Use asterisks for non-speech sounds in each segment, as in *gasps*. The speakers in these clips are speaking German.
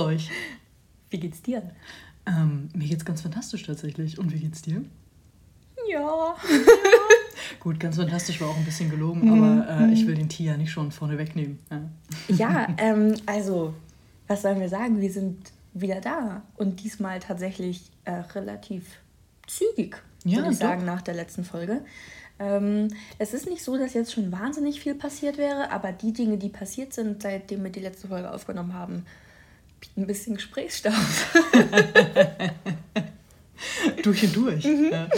euch? Wie geht's dir? Ähm, mir geht's ganz fantastisch tatsächlich. Und wie geht's dir? Ja. *laughs* Gut, ganz fantastisch war auch ein bisschen gelogen, aber äh, ich will den Tee ja nicht schon vorne wegnehmen. Ja, Ja, *laughs* ähm, also, was sollen wir sagen? Wir sind wieder da. Und diesmal tatsächlich äh, relativ zügig, Ja, würde ich doch. sagen, nach der letzten Folge. Ähm, es ist nicht so, dass jetzt schon wahnsinnig viel passiert wäre, aber die Dinge, die passiert sind, seitdem wir die letzte Folge aufgenommen haben, bieten ein bisschen Gesprächsstoff. *laughs* durch und durch. Mhm. Ja.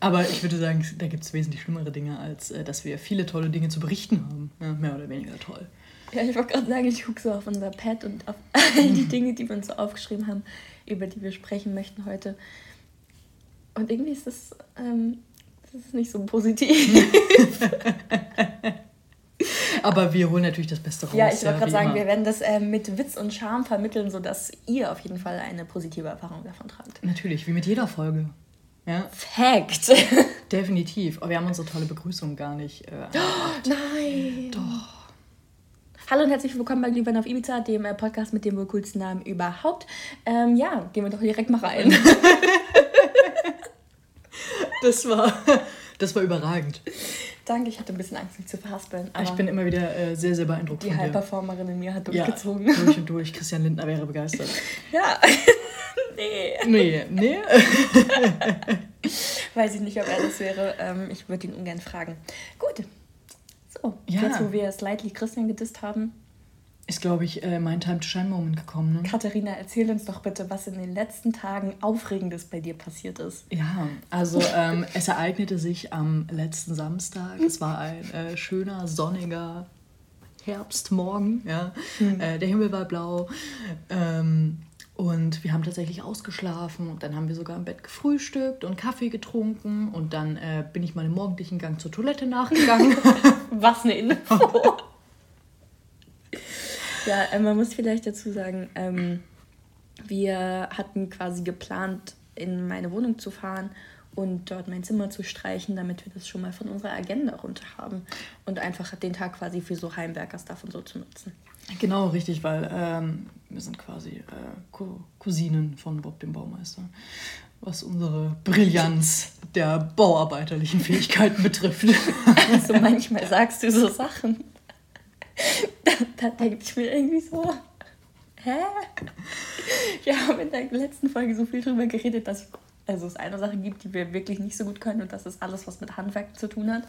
Aber ich würde sagen, da gibt es wesentlich schlimmere Dinge, als äh, dass wir viele tolle Dinge zu berichten haben. Ja, mehr oder weniger toll. Ja, ich wollte gerade sagen, ich gucke so auf unser Pad und auf *laughs* all die Dinge, die wir uns so aufgeschrieben haben, über die wir sprechen möchten heute. Und irgendwie ist das, ähm, das ist nicht so positiv. *laughs* *laughs* Aber wir holen natürlich das Beste raus. ja, ich wollte gerade wie sagen, immer. wir werden das ähm, mit Witz und Charme vermitteln, sodass ihr auf jeden Fall eine positive Erfahrung davon tragt. Natürlich, wie mit jeder Folge. Ja, Fact! *laughs* definitiv. Aber wir haben unsere tolle Begrüßung gar nicht. Äh, angemacht. Nein! Doch. Hallo und herzlich willkommen bei Glühwein auf Ibiza, dem äh, Podcast mit dem wohl coolsten Namen überhaupt. Ähm, ja, gehen wir doch direkt mal rein. *laughs* das, war, das war überragend. Danke, ich hatte ein bisschen Angst, mich zu verhaspeln. Ich bin immer wieder äh, sehr, sehr beeindruckt die. High-Performerin in mir hat Ja, durchgezogen. durch und *laughs* durch. Christian Lindner wäre begeistert. Ja. *laughs* nee. Nee, nee. *laughs* Weiß ich nicht, ob er das wäre. Ähm, ich würde ihn ungern fragen. Gut. So, Ja. jetzt wo wir slightly Christian gedisst haben. Ist, glaube ich, äh, mein Time to Shine Moment gekommen. Ne? Katharina, erzähl uns doch bitte, was in den letzten Tagen Aufregendes bei dir passiert ist. Ja, also ähm, *laughs* es ereignete sich am letzten Samstag. Es war ein äh, schöner, sonniger Herbstmorgen. Ja? Äh, der Himmel war blau. Ähm, und wir haben tatsächlich ausgeschlafen und dann haben wir sogar im Bett gefrühstückt und Kaffee getrunken und dann äh, bin ich meinem morgendlichen Gang zur Toilette nachgegangen. *laughs* Was eine Info. *laughs* ja, äh, man muss vielleicht dazu sagen, ähm, wir hatten quasi geplant, in meine Wohnung zu fahren und dort mein Zimmer zu streichen, damit wir das schon mal von unserer Agenda runter haben und einfach den Tag quasi für so Heimwerker-Stuff und so zu nutzen. genau, richtig, weil ähm, wir sind quasi äh, Cou- Cousinen von Bob dem Baumeister. Was unsere Brillanz der bauarbeiterlichen Fähigkeiten betrifft. *laughs* Also manchmal sagst du so Sachen. Da, da denke ich mir irgendwie so, hä? Wir haben in der letzten Folge so viel drüber geredet, dass also es eine Sache gibt, die wir wirklich nicht so gut können und das ist alles, was mit Handwerk zu tun hat.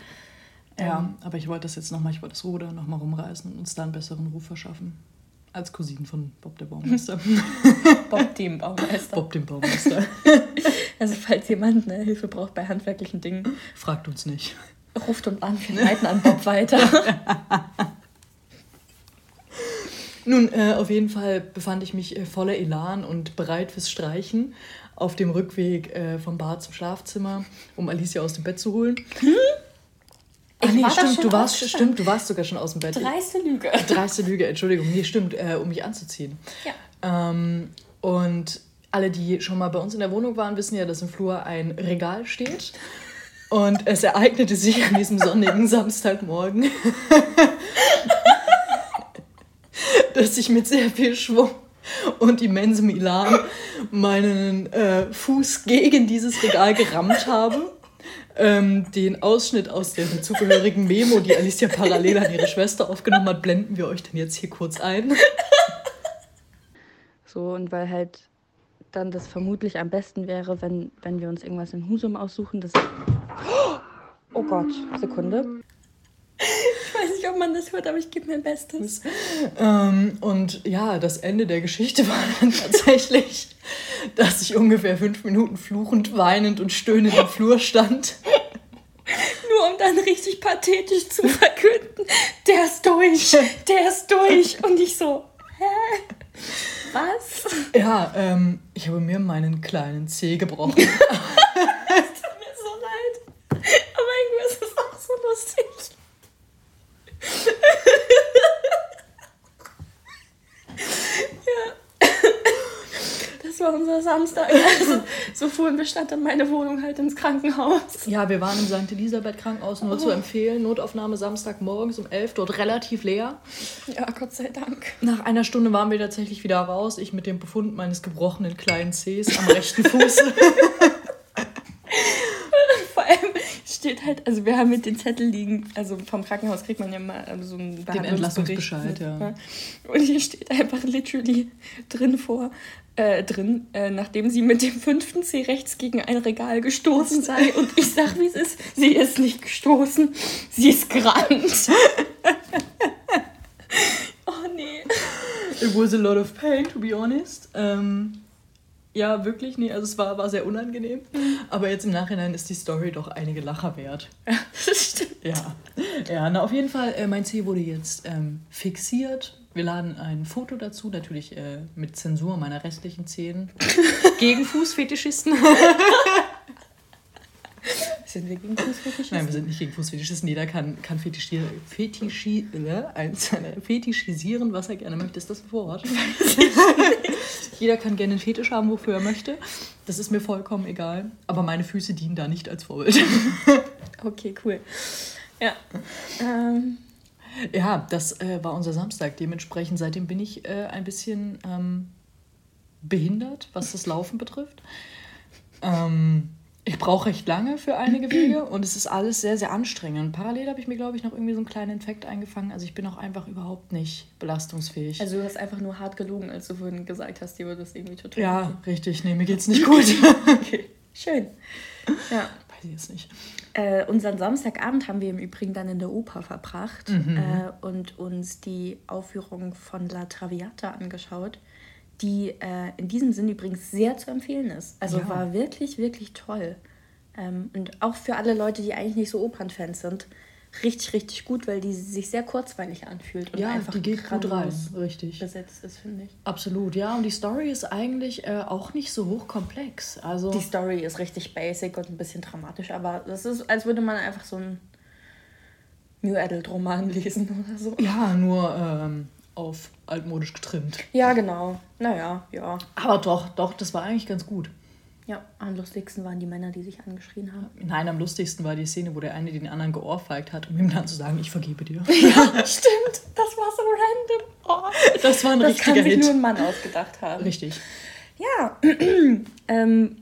Ja, aber ich wollte das jetzt nochmal, ich wollte das Ruder nochmal rumreißen und uns da einen besseren Ruf verschaffen. Als Cousinen von Bob der Baumeister. *laughs* Bob dem Baumeister. Bob dem Baumeister. *laughs* Also falls jemand eine Hilfe braucht bei handwerklichen Dingen, Fragt uns nicht. ruft uns an, wir leiten an Bob weiter. *laughs* Nun, äh, auf jeden Fall befand ich mich äh, voller Elan und bereit fürs Streichen auf dem Rückweg äh, vom Bad zum Schlafzimmer, um Alicia aus dem Bett zu holen. Ah, Ich nee, war da stimmt, du warst, stimmt, du warst sogar schon aus dem Bett. Dreiste Lüge. Dreiste Lüge, Entschuldigung. Nee, stimmt, äh, um mich anzuziehen. Ja. Ähm, und alle, die schon mal bei uns in der Wohnung waren, wissen ja, dass im Flur ein Regal steht. Und es ereignete sich an diesem sonnigen *laughs* Samstagmorgen, *laughs* *laughs* dass ich mit sehr viel Schwung und immensem Elan meinen äh, Fuß gegen dieses Regal gerammt habe. Ähm, den Ausschnitt aus der dazugehörigen Memo, die Alicia parallel an ihre Schwester aufgenommen hat, blenden wir euch dann jetzt hier kurz ein. *laughs* So, und weil halt dann das vermutlich am besten wäre, wenn, wenn wir uns irgendwas in Husum aussuchen. Das *gasps* oh Gott, Sekunde. Ich weiß nicht, ob man das hört, aber ich gebe mein Bestes. Ähm, und ja, das Ende der Geschichte war *laughs* dann tatsächlich, dass ich ungefähr fünf Minuten fluchend, weinend und stöhnend im Flur stand. Nur um dann richtig pathetisch zu verkünden, der ist durch, der ist durch. Und ich so, hä? Was? Ja, ähm, ich habe mir meinen kleinen Zeh gebrochen. *laughs* Tut mir so leid. Aber irgendwie ist es auch so lustig. ja. Das das war unser Samstag. *laughs* Also, so fuhren wir statt dann meine Wohnung halt ins Krankenhaus. Ja, wir waren im St. Elisabeth Krankenhaus, nur Oh. zu empfehlen. Notaufnahme Samstagmorgens um 11, dort relativ leer. Ja, Gott sei Dank. Nach einer Stunde waren wir tatsächlich wieder raus. Ich mit dem Befund meines gebrochenen kleinen Cs am rechten Fuß. *laughs* Vor allem steht halt, also wir haben mit den Zettel liegen, also vom Krankenhaus kriegt man ja mal ähm, so einen Behandlungsbericht Entlassungsbescheid, mit, ja. ne? Und hier steht einfach literally drin vor, äh, drin, äh, nachdem sie mit dem fünften C rechts gegen ein Regal gestoßen sei. Und ich sag, wie es ist, sie ist nicht gestoßen, sie ist gerannt. *laughs* oh nee. It was a lot of pain, to be honest. Ähm, ja, wirklich, nee, also es war, war sehr unangenehm. Aber jetzt im Nachhinein ist die Story doch einige Lacher wert. *laughs* Das stimmt. Ja, ja na auf jeden Fall, äh, mein C wurde jetzt ähm, fixiert. Wir laden ein Foto dazu, natürlich äh, mit Zensur meiner restlichen Zehen. *laughs* Gegen Fußfetischisten. *laughs* Sind wir gegen Fußfetischisten? Nein, wir sind nicht gegen Fußfetischisten. Jeder kann, kann fetischi fetischi äh, eins- fetischisieren, was er gerne möchte. Ist das ein Wort? Jeder kann gerne einen Fetisch haben, wofür er möchte. Das ist mir vollkommen egal. Aber meine Füße dienen da nicht als Vorbild. *laughs* Okay, cool. Ja. Ähm, Ja, das äh, war unser Samstag. Dementsprechend seitdem bin ich äh, ein bisschen ähm, behindert, was das Laufen betrifft. Ähm, ich brauche recht lange für einige Wege und es ist alles sehr, sehr anstrengend. Parallel habe ich mir, glaube ich, noch irgendwie so einen kleinen Infekt eingefangen. Also ich bin auch einfach überhaupt nicht belastungsfähig. also du hast einfach nur hart gelogen, als du vorhin gesagt hast, dir würde das irgendwie total ja, richtig. Nee, mir geht's nicht gut. *laughs* Okay, schön. Ja. Weiß ich jetzt nicht. Äh, unseren Samstagabend haben wir im Übrigen dann in der Oper verbracht äh, und uns die Aufführung von La Traviata angeschaut, die äh, in diesem Sinn übrigens sehr zu empfehlen ist. Also Ja. war wirklich, wirklich toll. Ähm, und auch für alle Leute, die eigentlich nicht so Opernfans sind, richtig, richtig gut, weil die sich sehr kurzweilig anfühlt und Ja, einfach die geht gut rein. Richtig. besetzt ist, finde ich. Absolut, ja. Und die Story ist eigentlich äh, auch nicht so hochkomplex. Also Die Story ist richtig basic und ein bisschen dramatisch, aber das ist, als würde man einfach so einen New Adult Roman *laughs* lesen oder so. ja, nur ähm, auf altmodisch getrimmt. Ja, genau. Naja, ja. Aber doch, doch, das war eigentlich ganz gut. Ja, am lustigsten waren die Männer, die sich angeschrien haben. Nein, am lustigsten war die Szene, wo der eine den anderen geohrfeigt hat, um ihm dann zu sagen, ich vergebe dir. *laughs* Ja, stimmt. Das war so random. Oh, Das war ein das kann richtiger sich nur Hit. ein Mann ausgedacht haben. Richtig. Ja, *clears throat* ähm,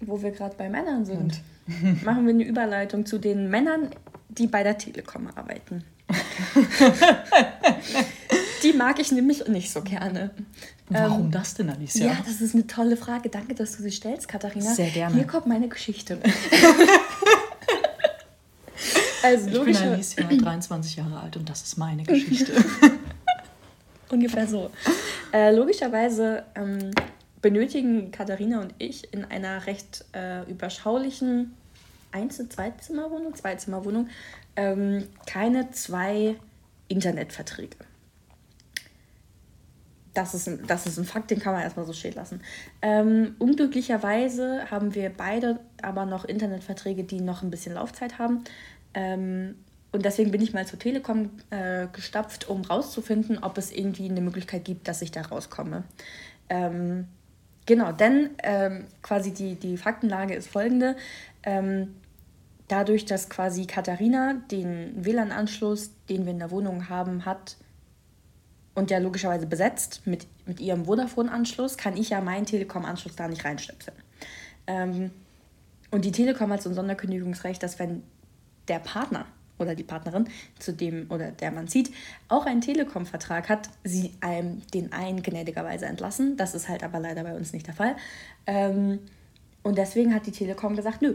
wo wir gerade bei Männern sind, *laughs* machen wir eine Überleitung zu den Männern, die bei der Telekom arbeiten. *laughs* die mag ich nämlich nicht so gerne. Warum das denn, Alicia? Ja, das ist eine tolle Frage. Danke, dass du sie stellst, Katharina. Sehr gerne. Hier kommt meine Geschichte. *laughs* also ich bin Alicia, *clears throat* 23 Jahre alt und das ist meine Geschichte. *laughs* ungefähr so. Äh, logischerweise ähm, benötigen Katharina und ich in einer recht äh, überschaulichen Einzel-, Zweizimmerwohnung, Zweizimmerwohnung ähm, keine zwei Internetverträge. Das ist, ein, das ist ein Fakt, den kann man erstmal so stehen lassen. Ähm, unglücklicherweise haben wir beide aber noch Internetverträge, die noch ein bisschen Laufzeit haben. Ähm, und deswegen bin ich mal zur Telekom äh, gestapft, um rauszufinden, ob es irgendwie eine Möglichkeit gibt, dass ich da rauskomme. Ähm, genau, denn ähm, quasi die, die Faktenlage ist folgende. Ähm, dadurch, dass quasi Katharina den WLAN-Anschluss, den wir in der Wohnung haben, hat, und der logischerweise besetzt mit, mit ihrem Vodafone-Anschluss, kann ich ja meinen Telekom-Anschluss da nicht reinstöpseln. Ähm, und die Telekom hat so ein Sonderkündigungsrecht, dass wenn der Partner oder die Partnerin, zu dem oder der man zieht, auch einen Telekom-Vertrag hat, sie einem den einen gnädigerweise entlassen. Das ist halt aber leider bei uns nicht der Fall. Ähm, und deswegen hat die Telekom gesagt, nö.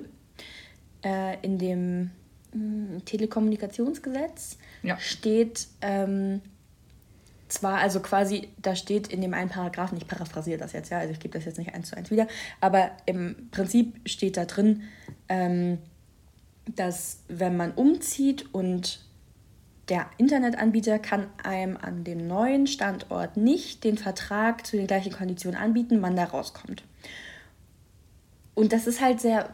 Äh, in dem mh, Telekommunikationsgesetz Ja. steht ähm, zwar, also quasi, da steht in dem einen Paragraphen, ich paraphrasiere das jetzt, ja, also ich gebe das jetzt nicht eins zu eins wieder, aber im Prinzip steht da drin, ähm, dass wenn man umzieht und der Internetanbieter kann einem an dem neuen Standort nicht den Vertrag zu den gleichen Konditionen anbieten, man da rauskommt. Und das ist halt sehr,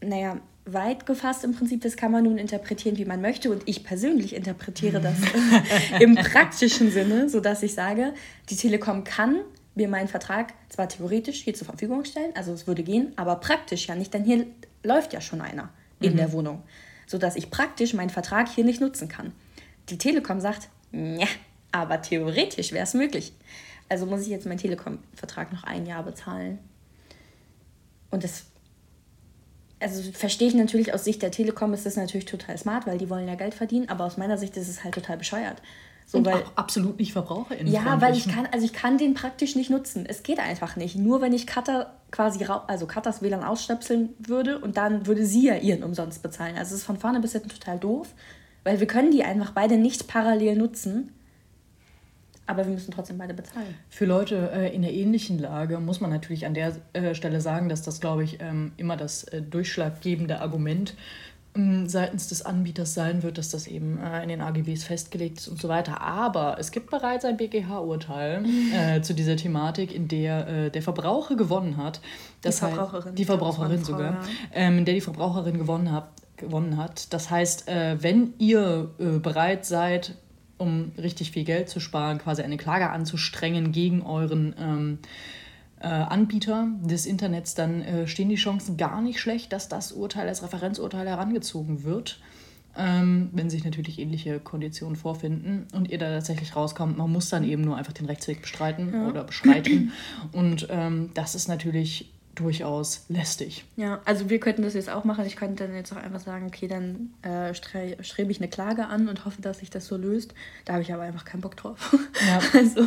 naja, weit gefasst im Prinzip. Das kann man nun interpretieren, wie man möchte. Und ich persönlich interpretiere *laughs* das *laughs* im praktischen Sinne, sodass ich sage, die Telekom kann mir meinen Vertrag zwar theoretisch hier zur Verfügung stellen, also es würde gehen, aber praktisch ja nicht, denn hier läuft ja schon einer in mhm. der Wohnung, sodass ich praktisch meinen Vertrag hier nicht nutzen kann. Die Telekom sagt, ja, aber theoretisch wäre es möglich. Also muss ich jetzt meinen Telekom-Vertrag noch ein Jahr bezahlen. Und das, also verstehe ich natürlich aus Sicht der Telekom ist das natürlich total smart, weil die wollen ja Geld verdienen, aber aus meiner Sicht ist es halt total bescheuert. So, und weil, auch absolut nicht VerbraucherInnen. Ja, weil ich kann, also ich kann den praktisch nicht nutzen. Es geht einfach nicht. Nur wenn ich Cutter quasi, also Cutters WLAN ausstöpseln würde und dann würde sie ja ihren umsonst bezahlen. Also es ist von vorne bis hinten total doof, weil wir können die einfach beide nicht parallel nutzen. Aber wir müssen trotzdem beide bezahlen. Für Leute äh, in der ähnlichen Lage muss man natürlich an der äh, Stelle sagen, dass das, glaube ich, ähm, immer das äh, durchschlaggebende Argument ähm, seitens des Anbieters sein wird, dass das eben äh, in den AGBs festgelegt ist und so weiter. Aber es gibt bereits ein BGH-Urteil *laughs* äh, zu dieser Thematik, in der äh, der Verbraucher gewonnen hat. Die Verbraucherin. Heißt, die Verbraucherin sogar. Ja. Ähm, in der die Verbraucherin gewonnen hat. Gewonnen hat. Das heißt, wenn ihr bereit seid, um richtig viel Geld zu sparen, quasi eine Klage anzustrengen gegen euren ähm, äh, Anbieter des Internets, dann äh, stehen die Chancen gar nicht schlecht, dass das Urteil als Referenzurteil herangezogen wird. Ähm, wenn sich natürlich ähnliche Konditionen vorfinden und ihr da tatsächlich rauskommt, man muss dann eben nur einfach den Rechtsweg bestreiten ja. oder beschreiten. Und ähm, das ist natürlich durchaus lästig. Ja, also wir könnten das jetzt auch machen. Ich könnte dann jetzt auch einfach sagen, okay, dann äh, stre strebe ich eine Klage an und hoffe, dass sich das so löst. Da habe ich aber einfach keinen Bock drauf. Ja. *laughs* Also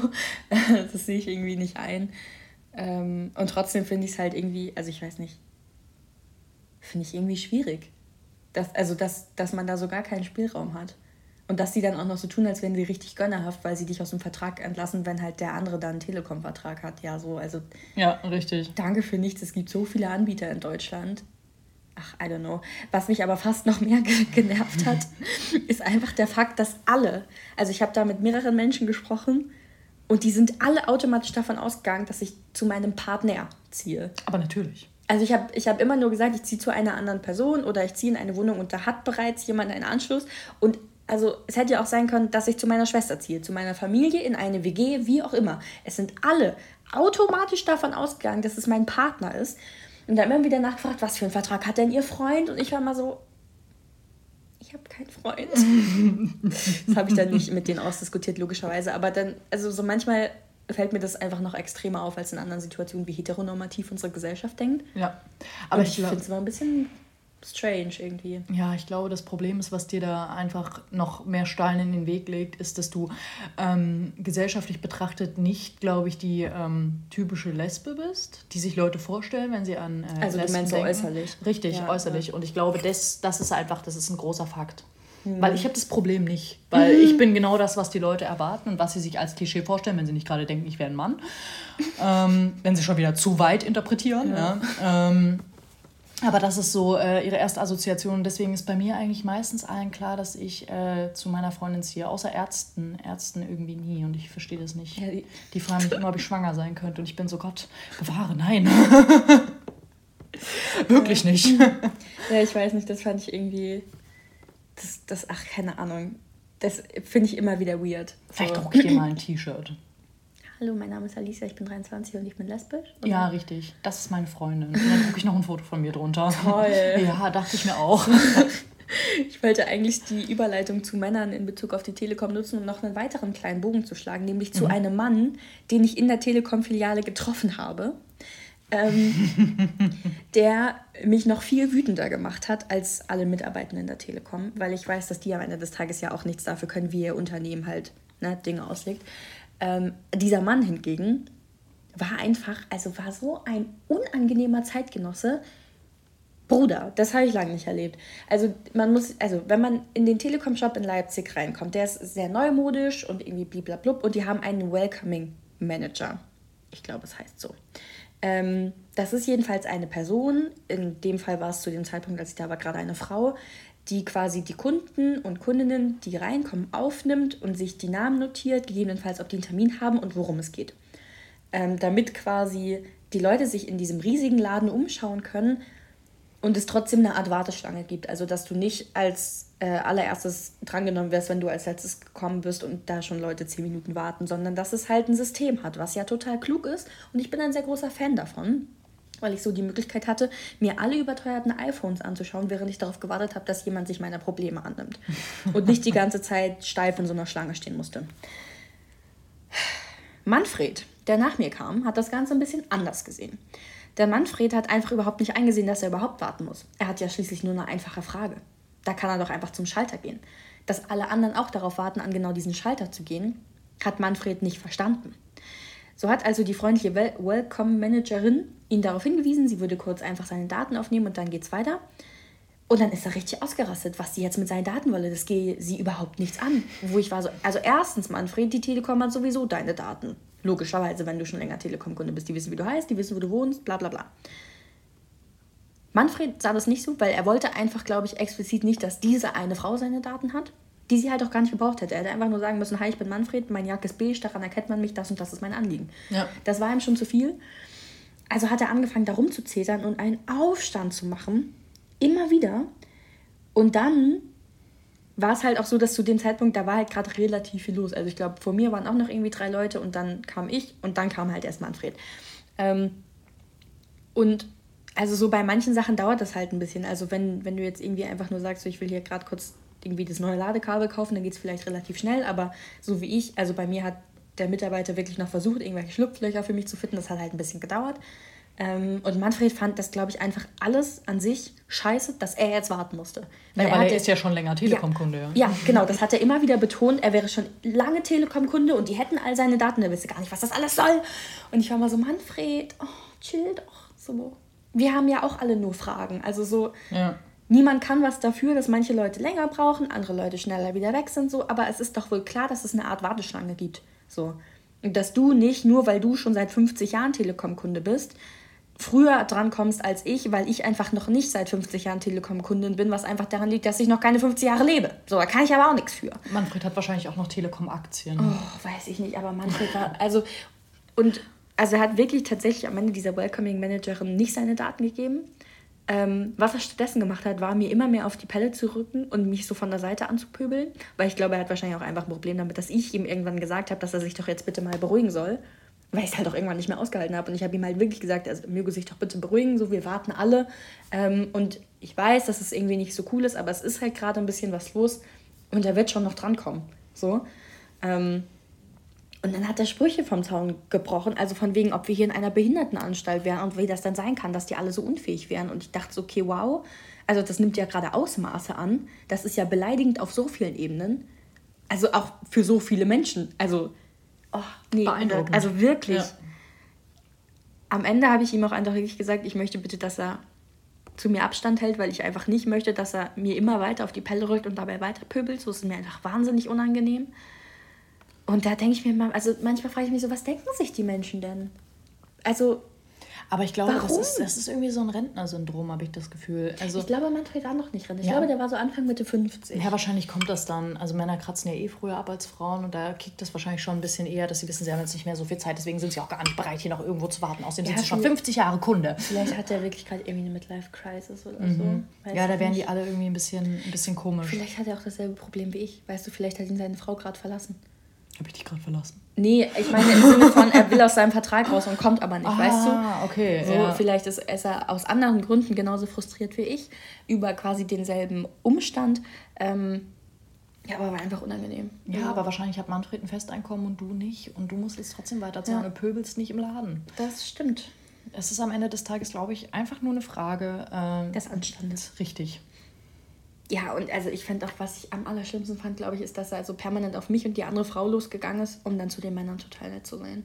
äh, das sehe ich irgendwie nicht ein. Ähm, und trotzdem finde ich es halt irgendwie, also ich weiß nicht, finde ich irgendwie schwierig. Dass, also, dass, dass man da so gar keinen Spielraum hat. Und dass sie dann auch noch so tun, als wären sie richtig gönnerhaft, weil sie dich aus dem Vertrag entlassen, wenn halt der andere dann einen Telekom-Vertrag hat. Ja, so, also. Ja, richtig. Danke für nichts. Es gibt so viele Anbieter in Deutschland. Ach, I don't know. Was mich aber fast noch mehr *laughs* genervt hat, *laughs* ist einfach der Fakt, dass alle, also ich habe da mit mehreren Menschen gesprochen und die sind alle automatisch davon ausgegangen, dass ich zu meinem Partner ziehe. Aber natürlich. Also ich habe ich hab immer nur gesagt, ich ziehe zu einer anderen Person oder ich ziehe in eine Wohnung und da hat bereits jemand einen Anschluss. Und also es hätte ja auch sein können, dass ich zu meiner Schwester ziehe, zu meiner Familie, in eine WG, wie auch immer. Es sind alle automatisch davon ausgegangen, dass es mein Partner ist. Und dann immer wieder nachgefragt, was für einen Vertrag hat denn ihr Freund? Und ich war mal so, ich habe keinen Freund. *laughs* das habe ich dann nicht mit denen ausdiskutiert, logischerweise. Aber dann, also so manchmal fällt mir das einfach noch extremer auf als in anderen Situationen, wie heteronormativ unsere Gesellschaft denkt. Ja. Aber Und ich, ich finde es immer ein bisschen strange irgendwie. Ja, ich glaube, das Problem ist, was dir da einfach noch mehr Steine in den Weg legt, ist, dass du ähm, gesellschaftlich betrachtet nicht, glaube ich, die ähm, typische Lesbe bist, die sich Leute vorstellen, wenn sie an äh, Also Lesben du meinst äußerlich. Richtig, ja, äußerlich. Ja. Und ich glaube, das, das ist einfach, das ist ein großer Fakt. Hm. Weil ich habe das Problem nicht. Weil ich bin genau das, was die Leute erwarten und was sie sich als Klischee vorstellen, wenn sie nicht gerade denken, ich wäre ein Mann. ähm, wenn sie schon wieder zu weit interpretieren. Ja. ja. Aber das ist so äh, ihre erste Assoziation. Deswegen ist bei mir eigentlich meistens allen klar, dass ich äh, zu meiner Freundin ziehe. Außer Ärzten. Ärzten irgendwie nie. Und ich verstehe das nicht. Ja, die, die, fragen mich immer, ob ich schwanger sein könnte. Und ich bin so, Gott, bewahre, nein. *laughs* Wirklich nicht. *laughs* Ja, ich weiß nicht, das fand ich irgendwie. Das, das ach, keine Ahnung. Das finde ich immer wieder weird. Vielleicht drucke ich dir mal ein T-Shirt. Hallo, mein Name ist Alicia, ich bin 23 und ich bin lesbisch. Oder? Ja, richtig. Das ist meine Freundin. Und dann gucke ich noch ein Foto von mir drunter. Toll. *laughs* Ja, dachte ich mir auch. *laughs* ich wollte eigentlich die Überleitung zu Männern in Bezug auf die Telekom nutzen, um noch einen weiteren kleinen Bogen zu schlagen, nämlich zu mhm. einem Mann, den ich in der Telekom-Filiale getroffen habe. Ähm, *laughs* der mich noch viel wütender gemacht hat als alle Mitarbeitenden der Telekom, weil ich weiß, dass die am Ende des Tages ja auch nichts dafür können, wie ihr Unternehmen halt ne, Dinge auslegt. Ähm, dieser Mann hingegen war einfach, also war so ein unangenehmer Zeitgenosse. Bruder, das habe ich lange nicht erlebt. Also man muss, also wenn man in den Telekom-Shop in Leipzig reinkommt, der ist sehr neumodisch und irgendwie bliblablub und die haben einen Welcoming Manager. Ich glaube, es heißt so. Ähm, das ist jedenfalls eine Person, in dem Fall war es zu dem Zeitpunkt, als ich da war, gerade eine Frau, die quasi die Kunden und Kundinnen, die reinkommen, aufnimmt und sich die Namen notiert, gegebenenfalls, ob die einen Termin haben und worum es geht. Ähm, damit quasi die Leute sich in diesem riesigen Laden umschauen können, und es trotzdem eine Art Warteschlange gibt. Also, dass du nicht als äh, allererstes drangenommen wirst, wenn du als letztes gekommen bist und da schon Leute zehn Minuten warten, sondern dass es halt ein System hat, was ja total klug ist. Und ich bin ein sehr großer Fan davon, weil ich so die Möglichkeit hatte, mir alle überteuerten iPhones anzuschauen, während ich darauf gewartet habe, dass jemand sich meiner Probleme annimmt. *laughs* Und nicht die ganze Zeit steif in so einer Schlange stehen musste. Manfred, der nach mir kam, hat das Ganze ein bisschen anders gesehen. Der Manfred hat einfach überhaupt nicht eingesehen, dass er überhaupt warten muss. Er hat ja schließlich nur eine einfache Frage. Da kann er doch einfach zum Schalter gehen. Dass alle anderen auch darauf warten, an genau diesen Schalter zu gehen, hat Manfred nicht verstanden. So hat also die freundliche Wel Welcome Managerin ihn darauf hingewiesen, sie würde kurz einfach seine Daten aufnehmen und dann geht's weiter. Und dann ist er richtig ausgerastet, was sie jetzt mit seinen Daten wolle. Das gehe sie überhaupt nichts an. Wo ich war so, also erstens, Manfred, die Telekom hat sowieso deine Daten. Logischerweise, wenn du schon länger Telekom-Kunde bist. Die wissen, wie du heißt, die wissen, wo du wohnst, bla bla bla. Manfred sah das nicht so, weil er wollte einfach, glaube ich, explizit nicht, dass diese eine Frau seine Daten hat, die sie halt auch gar nicht gebraucht hätte. Er hätte einfach nur sagen müssen, hi, ich bin Manfred, mein Jacke ist beige, daran erkennt man mich, das und das ist mein Anliegen. Ja. Das war ihm schon zu viel. Also hat er angefangen, da rumzuzetern und einen Aufstand zu machen. Immer wieder. Und dann war es halt auch so, dass zu dem Zeitpunkt, da war halt gerade relativ viel los. Also ich glaube, vor mir waren auch noch irgendwie drei Leute und dann kam ich und dann kam halt erst Manfred. Ähm, und also so bei manchen Sachen dauert das halt ein bisschen. Also wenn, wenn du jetzt irgendwie einfach nur sagst, so, ich will hier gerade kurz irgendwie das neue Ladekabel kaufen, dann geht es vielleicht relativ schnell. Aber so wie ich, also bei mir hat der Mitarbeiter wirklich noch versucht, irgendwelche Schlupflöcher für mich zu finden. Das hat halt ein bisschen gedauert. Ähm, und Manfred fand das, glaube ich, einfach alles an sich scheiße, dass er jetzt warten musste. Weil, ja, weil er, er ist ja schon länger Telekom-Kunde. Ja. ja, genau, das hat er immer wieder betont. Er wäre schon lange Telekom-Kunde und die hätten all seine Daten. Er wüsste gar nicht, was das alles soll. Und ich war mal so, Manfred, oh, chill doch. So. Wir haben ja auch alle nur Fragen. Also so, ja. Niemand kann was dafür, dass manche Leute länger brauchen, andere Leute schneller wieder weg sind. So. Aber es ist doch wohl klar, dass es eine Art Warteschlange gibt. So. Und dass du nicht, nur weil du schon seit 50 Jahren Telekom-Kunde bist, früher dran kommst als ich, weil ich einfach noch nicht seit 50 Jahren Telekom-Kundin bin, was einfach daran liegt, dass ich noch keine 50 Jahre lebe. So, da kann ich aber auch nichts für. Manfred hat wahrscheinlich auch noch Telekom-Aktien. Oh, weiß ich nicht, aber Manfred war, also, und, also er hat wirklich tatsächlich am Ende dieser Welcoming Managerin nicht seine Daten gegeben. Ähm, was er stattdessen gemacht hat, war mir immer mehr auf die Pelle zu rücken und mich so von der Seite anzupöbeln, weil ich glaube, er hat wahrscheinlich auch einfach ein Problem damit, dass ich ihm irgendwann gesagt habe, dass er sich doch jetzt bitte mal beruhigen soll weil ich es halt auch irgendwann nicht mehr ausgehalten habe. Und ich habe ihm halt wirklich gesagt, also möge sich doch bitte beruhigen, so wir warten alle. Ähm, und ich weiß, dass es irgendwie nicht so cool ist, aber es ist halt gerade ein bisschen was los und er wird schon noch drankommen. So. Ähm, und dann hat er Sprüche vom Zaun gebrochen, also von wegen, ob wir hier in einer Behindertenanstalt wären und wie das dann sein kann, dass die alle so unfähig wären. Und ich dachte so, okay, wow, also das nimmt ja gerade Ausmaße an. Das ist ja beleidigend auf so vielen Ebenen. Also auch für so viele Menschen. Also Oh, nee, beeindruckend. Also wirklich. Ja. Am Ende habe ich ihm auch einfach wirklich gesagt, ich möchte bitte, dass er zu mir Abstand hält, weil ich einfach nicht möchte, dass er mir immer weiter auf die Pelle rückt und dabei weiter pöbelt. So ist mir einfach wahnsinnig unangenehm. Und da denke ich mir mal, also manchmal frage ich mich so, was denken sich die Menschen denn? Also aber ich glaube, das ist, das ist irgendwie so ein Rentnersyndrom, habe ich das Gefühl. Also, ich glaube, Manfred war noch nicht Rentner. Ich ja. glaube, der war so Anfang Mitte 50. Ja, wahrscheinlich kommt das dann. Also Männer kratzen ja eh früher ab als Frauen und da kickt das wahrscheinlich schon ein bisschen eher, dass sie wissen, sie haben jetzt nicht mehr so viel Zeit, deswegen sind sie auch gar nicht bereit, hier noch irgendwo zu warten. Außerdem ja, sind sie schon 50 Jahre Kunde. Vielleicht hat er wirklich gerade irgendwie eine Midlife-Crisis oder mhm. so. ja, da wären die alle irgendwie ein bisschen, ein bisschen komisch. Vielleicht hat er auch dasselbe Problem wie ich. Weißt du, vielleicht hat ihn seine Frau gerade verlassen. Habe ich dich gerade verlassen? Nee, ich meine im Sinne von, er will aus seinem Vertrag raus und kommt aber nicht, ah, weißt du? Ah, okay. So, ja. vielleicht ist, ist, er aus anderen Gründen genauso frustriert wie ich über quasi denselben Umstand. Ähm, ja, aber war einfach unangenehm. Ja, ja, aber wahrscheinlich hat Manfred ein Festeinkommen und du nicht. Und du musst jetzt trotzdem weiterzahlen ja. und pöbelst nicht im Laden. Das stimmt. Es ist am Ende des Tages, glaube ich, einfach nur eine Frage ähm, des Anstandes. Richtig ja, und also ich fand auch, was ich am allerschlimmsten fand, glaube ich, ist, dass er also permanent auf mich und die andere Frau losgegangen ist, um dann zu den Männern total nett zu sein.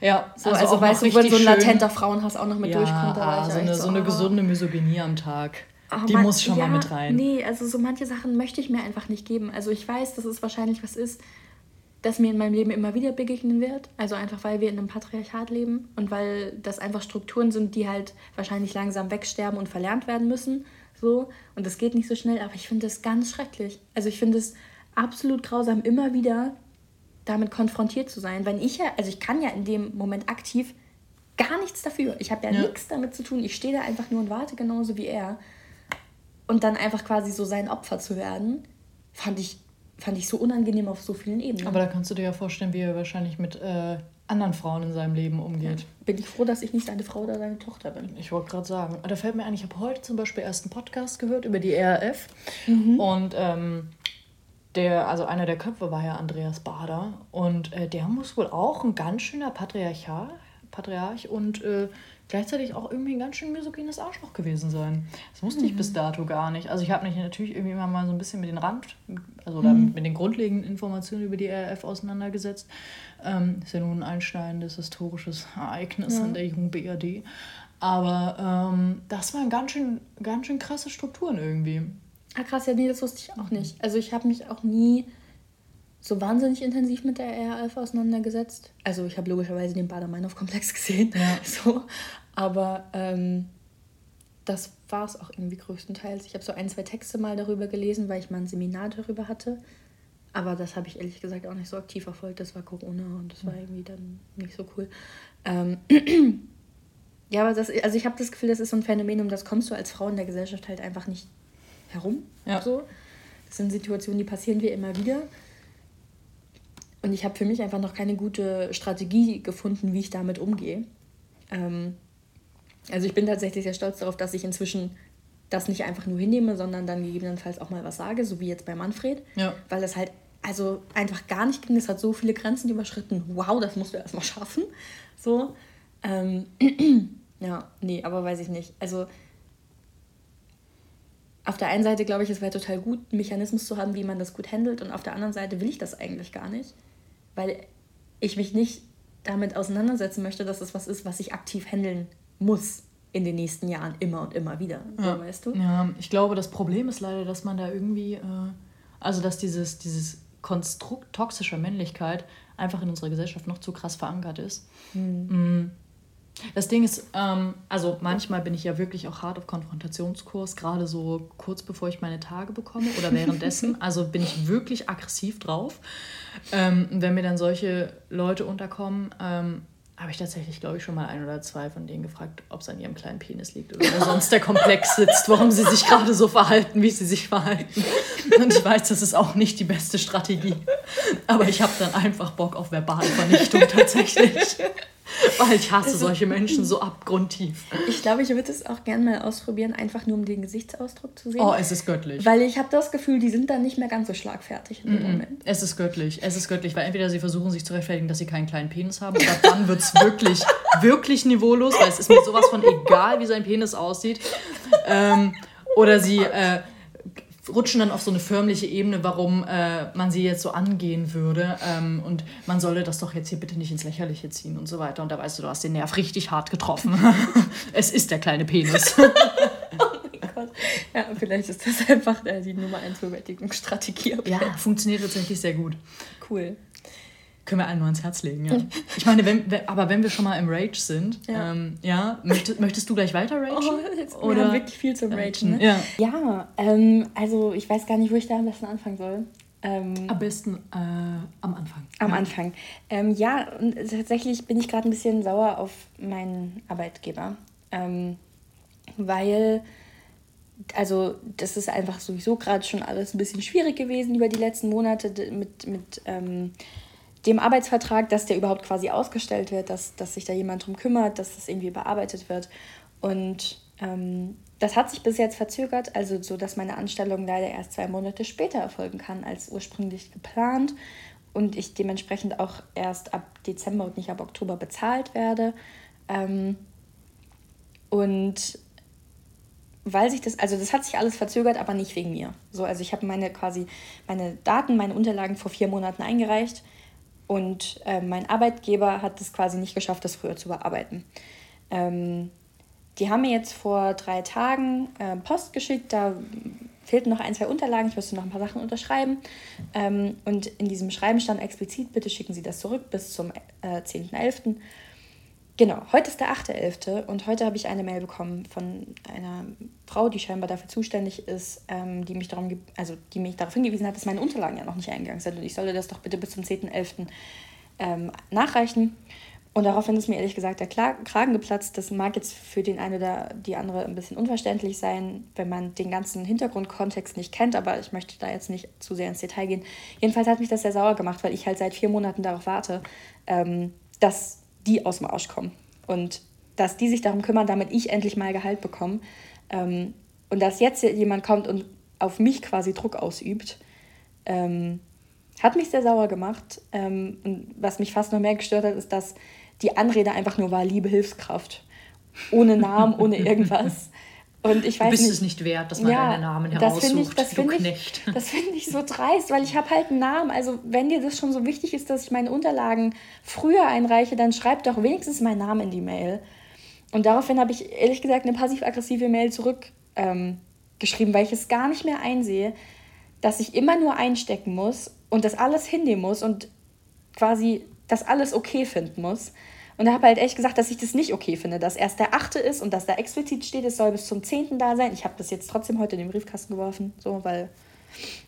Ja, so, also, also weißt du, wo so ein latenter Frauenhass auch noch mit ja, durchkommt. Ah, so, eine, so, eine oh. gesunde Misogynie am Tag. Oh, die man, muss schon ja, mal mit rein. Nee, also so manche Sachen möchte ich mir einfach nicht geben. Also ich weiß, dass es wahrscheinlich was ist, das mir in meinem Leben immer wieder begegnen wird. Also einfach, weil wir in einem Patriarchat leben und weil das einfach Strukturen sind, die halt wahrscheinlich langsam wegsterben und verlernt werden müssen. So, und das geht nicht so schnell, aber ich finde es ganz schrecklich. Also ich finde es absolut grausam, immer wieder damit konfrontiert zu sein. Wenn ich ja, also ich kann ja in dem Moment aktiv gar nichts dafür. Ich habe ja, ja, nichts damit zu tun. Ich stehe da einfach nur und warte genauso wie er. Und dann einfach quasi so sein Opfer zu werden, fand ich, fand ich so unangenehm auf so vielen Ebenen. Aber da kannst du dir ja vorstellen, wie er wahrscheinlich mit äh, anderen Frauen in seinem Leben umgeht. Bin ich froh, dass ich nicht seine Frau oder seine Tochter bin. Ich wollte gerade sagen. Da fällt mir ein, ich habe heute zum Beispiel erst einen Podcast gehört über die ERF. Mhm. Und ähm, der, also einer der Köpfe war ja Andreas Bader. Und äh, der muss wohl auch ein ganz schöner Patriarchal, Patriarch und äh, gleichzeitig auch irgendwie ein ganz schön misogynes Arschloch gewesen sein. Das wusste mhm. ich bis dato gar nicht. Also ich habe mich natürlich irgendwie immer mal so ein bisschen mit den Rand, also mhm. mit den grundlegenden Informationen über die RAF auseinandergesetzt. Ähm, ist ja nun ein einschneidendes historisches Ereignis ja. an der jungen BRD. Aber ähm, das waren ganz schön, ganz schön krasse Strukturen irgendwie. Ah krass, ja nee, das wusste ich auch nicht. Also ich habe mich auch nie so wahnsinnig intensiv mit der RAF auseinandergesetzt. Also ich habe logischerweise den Bader-Meinhof-Komplex gesehen. Ja. *laughs* So, aber ähm, das war es auch irgendwie größtenteils. Ich habe so ein, zwei Texte mal darüber gelesen, weil ich mal ein Seminar darüber hatte. Aber das habe ich ehrlich gesagt auch nicht so aktiv verfolgt. Das war Corona und das war irgendwie dann nicht so cool. Ähm, *clears throat* ja, aber das, also ich habe das Gefühl, das ist so ein Phänomen, um das kommst du als Frau in der Gesellschaft halt einfach nicht herum. Ja. So. Das sind Situationen, die passieren wir immer wieder. Und ich habe für mich einfach noch keine gute Strategie gefunden, wie ich damit umgehe. Ähm, also ich bin tatsächlich sehr stolz darauf, dass ich inzwischen das nicht einfach nur hinnehme, sondern dann gegebenenfalls auch mal was sage, so wie jetzt bei Manfred. Ja. Weil das halt also einfach gar nicht ging. Das hat so viele Grenzen überschritten. Wow, das musst du erstmal schaffen. So. Ähm, *clears throat* ja, nee, aber weiß ich nicht. Also auf der einen Seite glaube ich, es wäre total gut, einen Mechanismus zu haben, wie man das gut handelt. Und auf der anderen Seite will ich das eigentlich gar nicht weil ich mich nicht damit auseinandersetzen möchte, dass es was ist, was ich aktiv handeln muss in den nächsten Jahren immer und immer wieder. Ja. Weißt du? Ja, ich glaube, das Problem ist leider, dass man da irgendwie, äh, also dass dieses, dieses Konstrukt toxischer Männlichkeit einfach in unserer Gesellschaft noch zu krass verankert ist. Hm. Mhm. Das Ding ist, ähm, also manchmal bin ich ja wirklich auch hart auf Konfrontationskurs, gerade so kurz bevor ich meine Tage bekomme oder währenddessen. *laughs* also bin ich wirklich aggressiv drauf. Ähm, wenn mir dann solche Leute unterkommen, ähm, habe ich tatsächlich, glaube ich, schon mal ein oder zwei von denen gefragt, ob es an ihrem kleinen Penis liegt oder wo sonst der Komplex sitzt, warum sie sich gerade so verhalten, wie sie sich verhalten. Und ich weiß, das ist auch nicht die beste Strategie. Aber ich habe dann einfach Bock auf verbale Vernichtung tatsächlich. *laughs* Weil ich hasse also, solche Menschen so *laughs* abgrundtief. Ich glaube, ich würde es auch gerne mal ausprobieren, einfach nur um den Gesichtsausdruck zu sehen. Oh, es ist göttlich. Weil ich habe das Gefühl, die sind dann nicht mehr ganz so schlagfertig in dem mm -mm. Moment. Es ist göttlich. Es ist göttlich, weil entweder sie versuchen sich zu rechtfertigen, dass sie keinen kleinen Penis haben, oder dann wird es *laughs* wirklich, wirklich niveaulos, weil es ist mir sowas von egal, wie sein Penis aussieht. Ähm, oder sie äh, rutschen dann auf so eine förmliche Ebene, warum äh, man sie jetzt so angehen würde. Ähm, und man solle das doch jetzt hier bitte nicht ins Lächerliche ziehen und so weiter. Und da weißt du, du hast den Nerv richtig hart getroffen. *laughs* es ist der kleine Penis. *laughs* oh mein Gott. Ja, vielleicht ist das einfach äh, die Nummer 1 Bewältigungsstrategie. Ja, funktioniert tatsächlich sehr gut. Cool. Können wir allen nur ans Herz legen, ja. *laughs* Ich meine, wenn, aber wenn wir schon mal im Rage sind, ja, ähm, ja möchtest, möchtest, du gleich weiter ragen? Oh, jetzt, Oder? Wir haben wirklich viel zum Ragen, ne? Ja, ja ähm, also ich weiß gar nicht, wo ich da am besten anfangen soll. Ähm, am besten äh, am Anfang. Am ja. Anfang. Ähm, ja, und tatsächlich bin ich gerade ein bisschen sauer auf meinen Arbeitgeber. Ähm, weil, also das ist einfach sowieso gerade schon alles ein bisschen schwierig gewesen über die letzten Monate mit, mit ähm, dem Arbeitsvertrag, dass der überhaupt quasi ausgestellt wird, dass, dass sich da jemand drum kümmert, dass das irgendwie bearbeitet wird. Und ähm, das hat sich bis jetzt verzögert, also so, dass meine Anstellung leider erst zwei Monate später erfolgen kann als ursprünglich geplant und ich dementsprechend auch erst ab Dezember und nicht ab Oktober bezahlt werde. Ähm, und weil sich das, also das hat sich alles verzögert, aber nicht wegen mir. So, also ich habe meine quasi meine Daten, meine Unterlagen vor vier Monaten eingereicht und äh, mein Arbeitgeber hat es quasi nicht geschafft, das früher zu bearbeiten. Ähm, die haben mir jetzt vor drei Tagen äh, Post geschickt, da fehlten noch ein, zwei Unterlagen, ich musste noch ein paar Sachen unterschreiben. Ähm, und in diesem Schreiben stand explizit, bitte schicken Sie das zurück bis zum äh, 10.11. Genau, heute ist der 8.11. und heute habe ich eine Mail bekommen von einer Frau, die scheinbar dafür zuständig ist, ähm, die, mich darum, also die mich darauf hingewiesen hat, dass meine Unterlagen ja noch nicht eingegangen sind und ich solle das doch bitte bis zum 10.11. Ähm, nachreichen. Und daraufhin ist mir ehrlich gesagt der Kragen geplatzt. Das mag jetzt für den einen oder die andere ein bisschen unverständlich sein, wenn man den ganzen Hintergrundkontext nicht kennt, aber ich möchte da jetzt nicht zu sehr ins Detail gehen. Jedenfalls hat mich das sehr sauer gemacht, weil ich halt seit vier Monaten darauf warte, ähm, dass die aus dem Arsch kommen. Und dass die sich darum kümmern, damit ich endlich mal Gehalt bekomme. Ähm, und dass jetzt jemand kommt und auf mich quasi Druck ausübt. Ähm, hat mich sehr sauer gemacht. Ähm, und was mich fast noch mehr gestört hat, ist, dass die Anrede einfach nur war, liebe Hilfskraft. Ohne Namen, ohne *laughs* irgendwas. Und ich weiß du bist nicht, es nicht wert, dass man ja, deinen Namen heraussucht, das ich, *laughs* das du Knecht. Ich, das finde ich so dreist, weil ich habe halt einen Namen. Also wenn dir das schon so wichtig ist, dass ich meine Unterlagen früher einreiche, dann schreib doch wenigstens meinen Namen in die Mail. Und daraufhin habe ich ehrlich gesagt eine passiv-aggressive Mail zurückgeschrieben, ähm, weil ich es gar nicht mehr einsehe, dass ich immer nur einstecken muss und das alles hinnehmen muss und quasi das alles okay finden muss. Und habe halt echt gesagt, dass ich das nicht okay finde, dass erst der 8. ist und dass da explizit steht, es soll bis zum 10. da sein. Ich habe das jetzt trotzdem heute in den Briefkasten geworfen, so, weil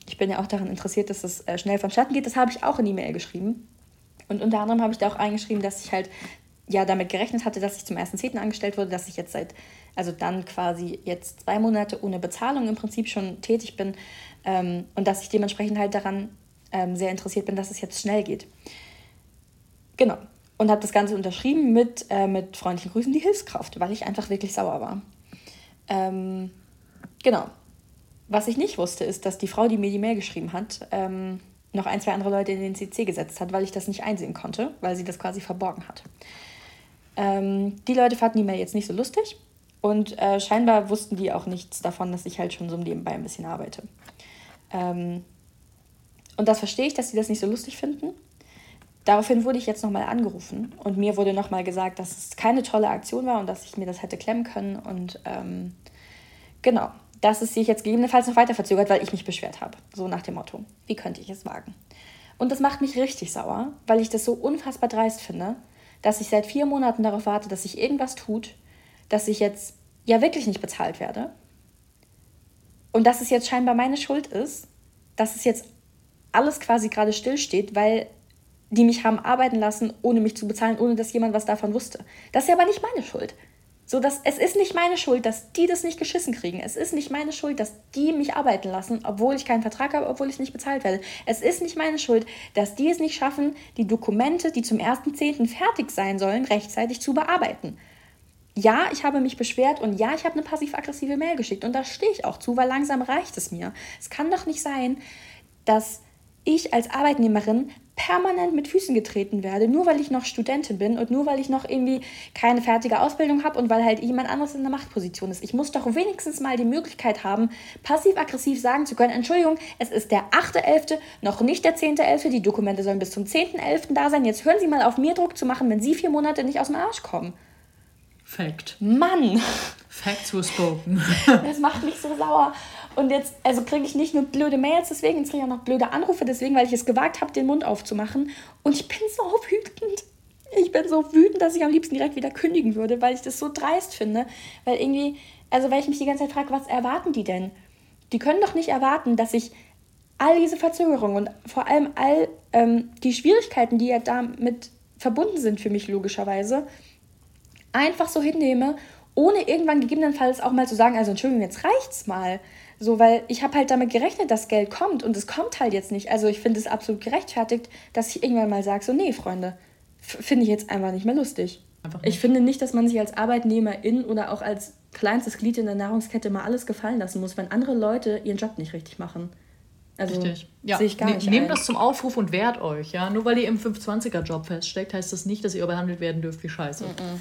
ich bin ja auch daran interessiert, dass es äh, schnell vonstatten geht. Das habe ich auch in die Mail geschrieben. Und unter anderem habe ich da auch eingeschrieben, dass ich halt ja damit gerechnet hatte, dass ich zum 1.10. angestellt wurde, dass ich jetzt seit, also dann quasi jetzt zwei Monate ohne Bezahlung im Prinzip schon tätig bin ähm, und dass ich dementsprechend halt daran ähm, sehr interessiert bin, dass es jetzt schnell geht. Genau. Und habe das Ganze unterschrieben mit, äh, mit freundlichen Grüßen, die Hilfskraft, weil ich einfach wirklich sauer war. Ähm, genau. Was ich nicht wusste, ist, dass die Frau, die mir die Mail geschrieben hat, ähm, noch ein, zwei andere Leute in den CC gesetzt hat, weil ich das nicht einsehen konnte, weil sie das quasi verborgen hat. Ähm, die Leute fanden die Mail jetzt nicht so lustig und äh, scheinbar wussten die auch nichts davon, dass ich halt schon so nebenbei ein bisschen arbeite. Ähm, und das verstehe ich, dass sie das nicht so lustig finden. Daraufhin wurde ich jetzt nochmal angerufen und mir wurde nochmal gesagt, dass es keine tolle Aktion war und dass ich mir das hätte klemmen können. Und ähm, genau, dass es sich jetzt gegebenenfalls noch weiter verzögert, weil ich mich beschwert habe. So nach dem Motto, wie könnte ich es wagen? Und das macht mich richtig sauer, weil ich das so unfassbar dreist finde, dass ich seit vier Monaten darauf warte, dass sich irgendwas tut, dass ich jetzt ja wirklich nicht bezahlt werde. Und dass es jetzt scheinbar meine Schuld ist, dass es jetzt alles quasi gerade stillsteht, weil die mich haben arbeiten lassen, ohne mich zu bezahlen, ohne dass jemand was davon wusste. Das ist ja aber nicht meine Schuld. So, dass, es ist nicht meine Schuld, dass die das nicht geschissen kriegen. Es ist nicht meine Schuld, dass die mich arbeiten lassen, obwohl ich keinen Vertrag habe, obwohl ich nicht bezahlt werde. Es ist nicht meine Schuld, dass die es nicht schaffen, die Dokumente, die zum 1.10. fertig sein sollen, rechtzeitig zu bearbeiten. Ja, ich habe mich beschwert und ja, ich habe eine passiv-aggressive Mail geschickt und da stehe ich auch zu, weil langsam reicht es mir. Es kann doch nicht sein, dass ich als Arbeitnehmerin permanent mit Füßen getreten werde, nur weil ich noch Studentin bin und nur weil ich noch irgendwie keine fertige Ausbildung habe und weil halt jemand anderes in der Machtposition ist. Ich muss doch wenigstens mal die Möglichkeit haben, passiv-aggressiv sagen zu können, Entschuldigung, es ist der 8.11., noch nicht der 10.11., die Dokumente sollen bis zum 10.11. da sein. Jetzt hören Sie mal auf, mir Druck zu machen, wenn Sie vier Monate nicht aus dem Arsch kommen. Fact. Mann! Facts were spoken. das macht mich so sauer. Und jetzt, also kriege ich nicht nur blöde Mails deswegen, jetzt kriege ich auch noch blöde Anrufe deswegen, weil ich es gewagt habe, den Mund aufzumachen. Und ich bin so wütend. Ich bin so wütend, dass ich am liebsten direkt wieder kündigen würde, weil ich das so dreist finde. Weil irgendwie, also weil ich mich die ganze Zeit frage, was erwarten die denn? Die können doch nicht erwarten, dass ich all diese Verzögerungen und vor allem all ähm, die Schwierigkeiten, die ja damit verbunden sind für mich logischerweise, einfach so hinnehme, ohne irgendwann gegebenenfalls auch mal zu sagen, also Entschuldigung, jetzt reicht's mal. So, weil ich habe halt damit gerechnet, dass Geld kommt und es kommt halt jetzt nicht. Also ich finde es absolut gerechtfertigt, dass ich irgendwann mal sage, so, nee, Freunde, finde ich jetzt einfach nicht mehr lustig. Nicht. Ich finde nicht, dass man sich als Arbeitnehmerin oder auch als kleinstes Glied in der Nahrungskette mal alles gefallen lassen muss, wenn andere Leute ihren Job nicht richtig machen. Also richtig. Ja. sehe ich gar ne, nicht Nehmt ein. das zum Aufruf und wehrt euch. Ja? Nur weil ihr im 520er-Job feststeckt, heißt das nicht, dass ihr behandelt werden dürft wie Scheiße. Mm -mm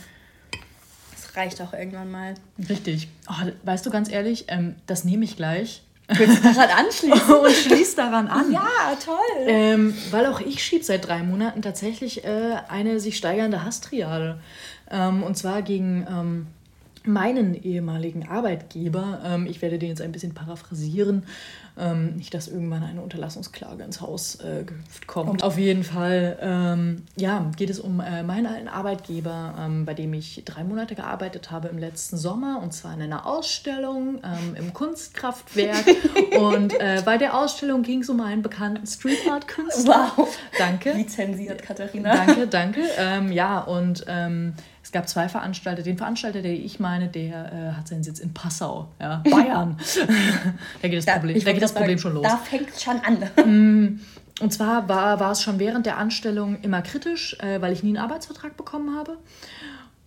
reicht auch irgendwann mal. Richtig. Oh, weißt du, ganz ehrlich, ähm, das nehme ich gleich. Willst du daran *laughs* anschließen? und schließ daran an. Ja, toll. Ähm, weil auch ich schiebe seit drei Monaten tatsächlich äh, eine sich steigernde Hasstriade. Ähm, und zwar gegen ähm, meinen ehemaligen Arbeitgeber, ähm, ich werde den jetzt ein bisschen paraphrasieren, ähm, nicht, dass irgendwann eine Unterlassungsklage ins Haus äh, gehüpft kommt. Auf jeden Fall, ähm, ja, geht es um äh, meinen alten Arbeitgeber, ähm, bei dem ich drei Monate gearbeitet habe im letzten Sommer und zwar in einer Ausstellung ähm, im Kunstkraftwerk. *laughs* und äh, bei der Ausstellung ging es um einen bekannten Street Art Künstler. Wow. Danke. Lizenziert, Katharina. Danke, danke. Ähm, ja, und es gab zwei Veranstalter. Den Veranstalter, den ich meine, der äh, hat seinen Sitz in Passau, ja, *laughs* Bayern. da geht das da, Problem, da geht das Problem schon los. Da fängt es schon an. *laughs* Mm, und zwar war, war es schon während der Anstellung immer kritisch, äh, weil ich nie einen Arbeitsvertrag bekommen habe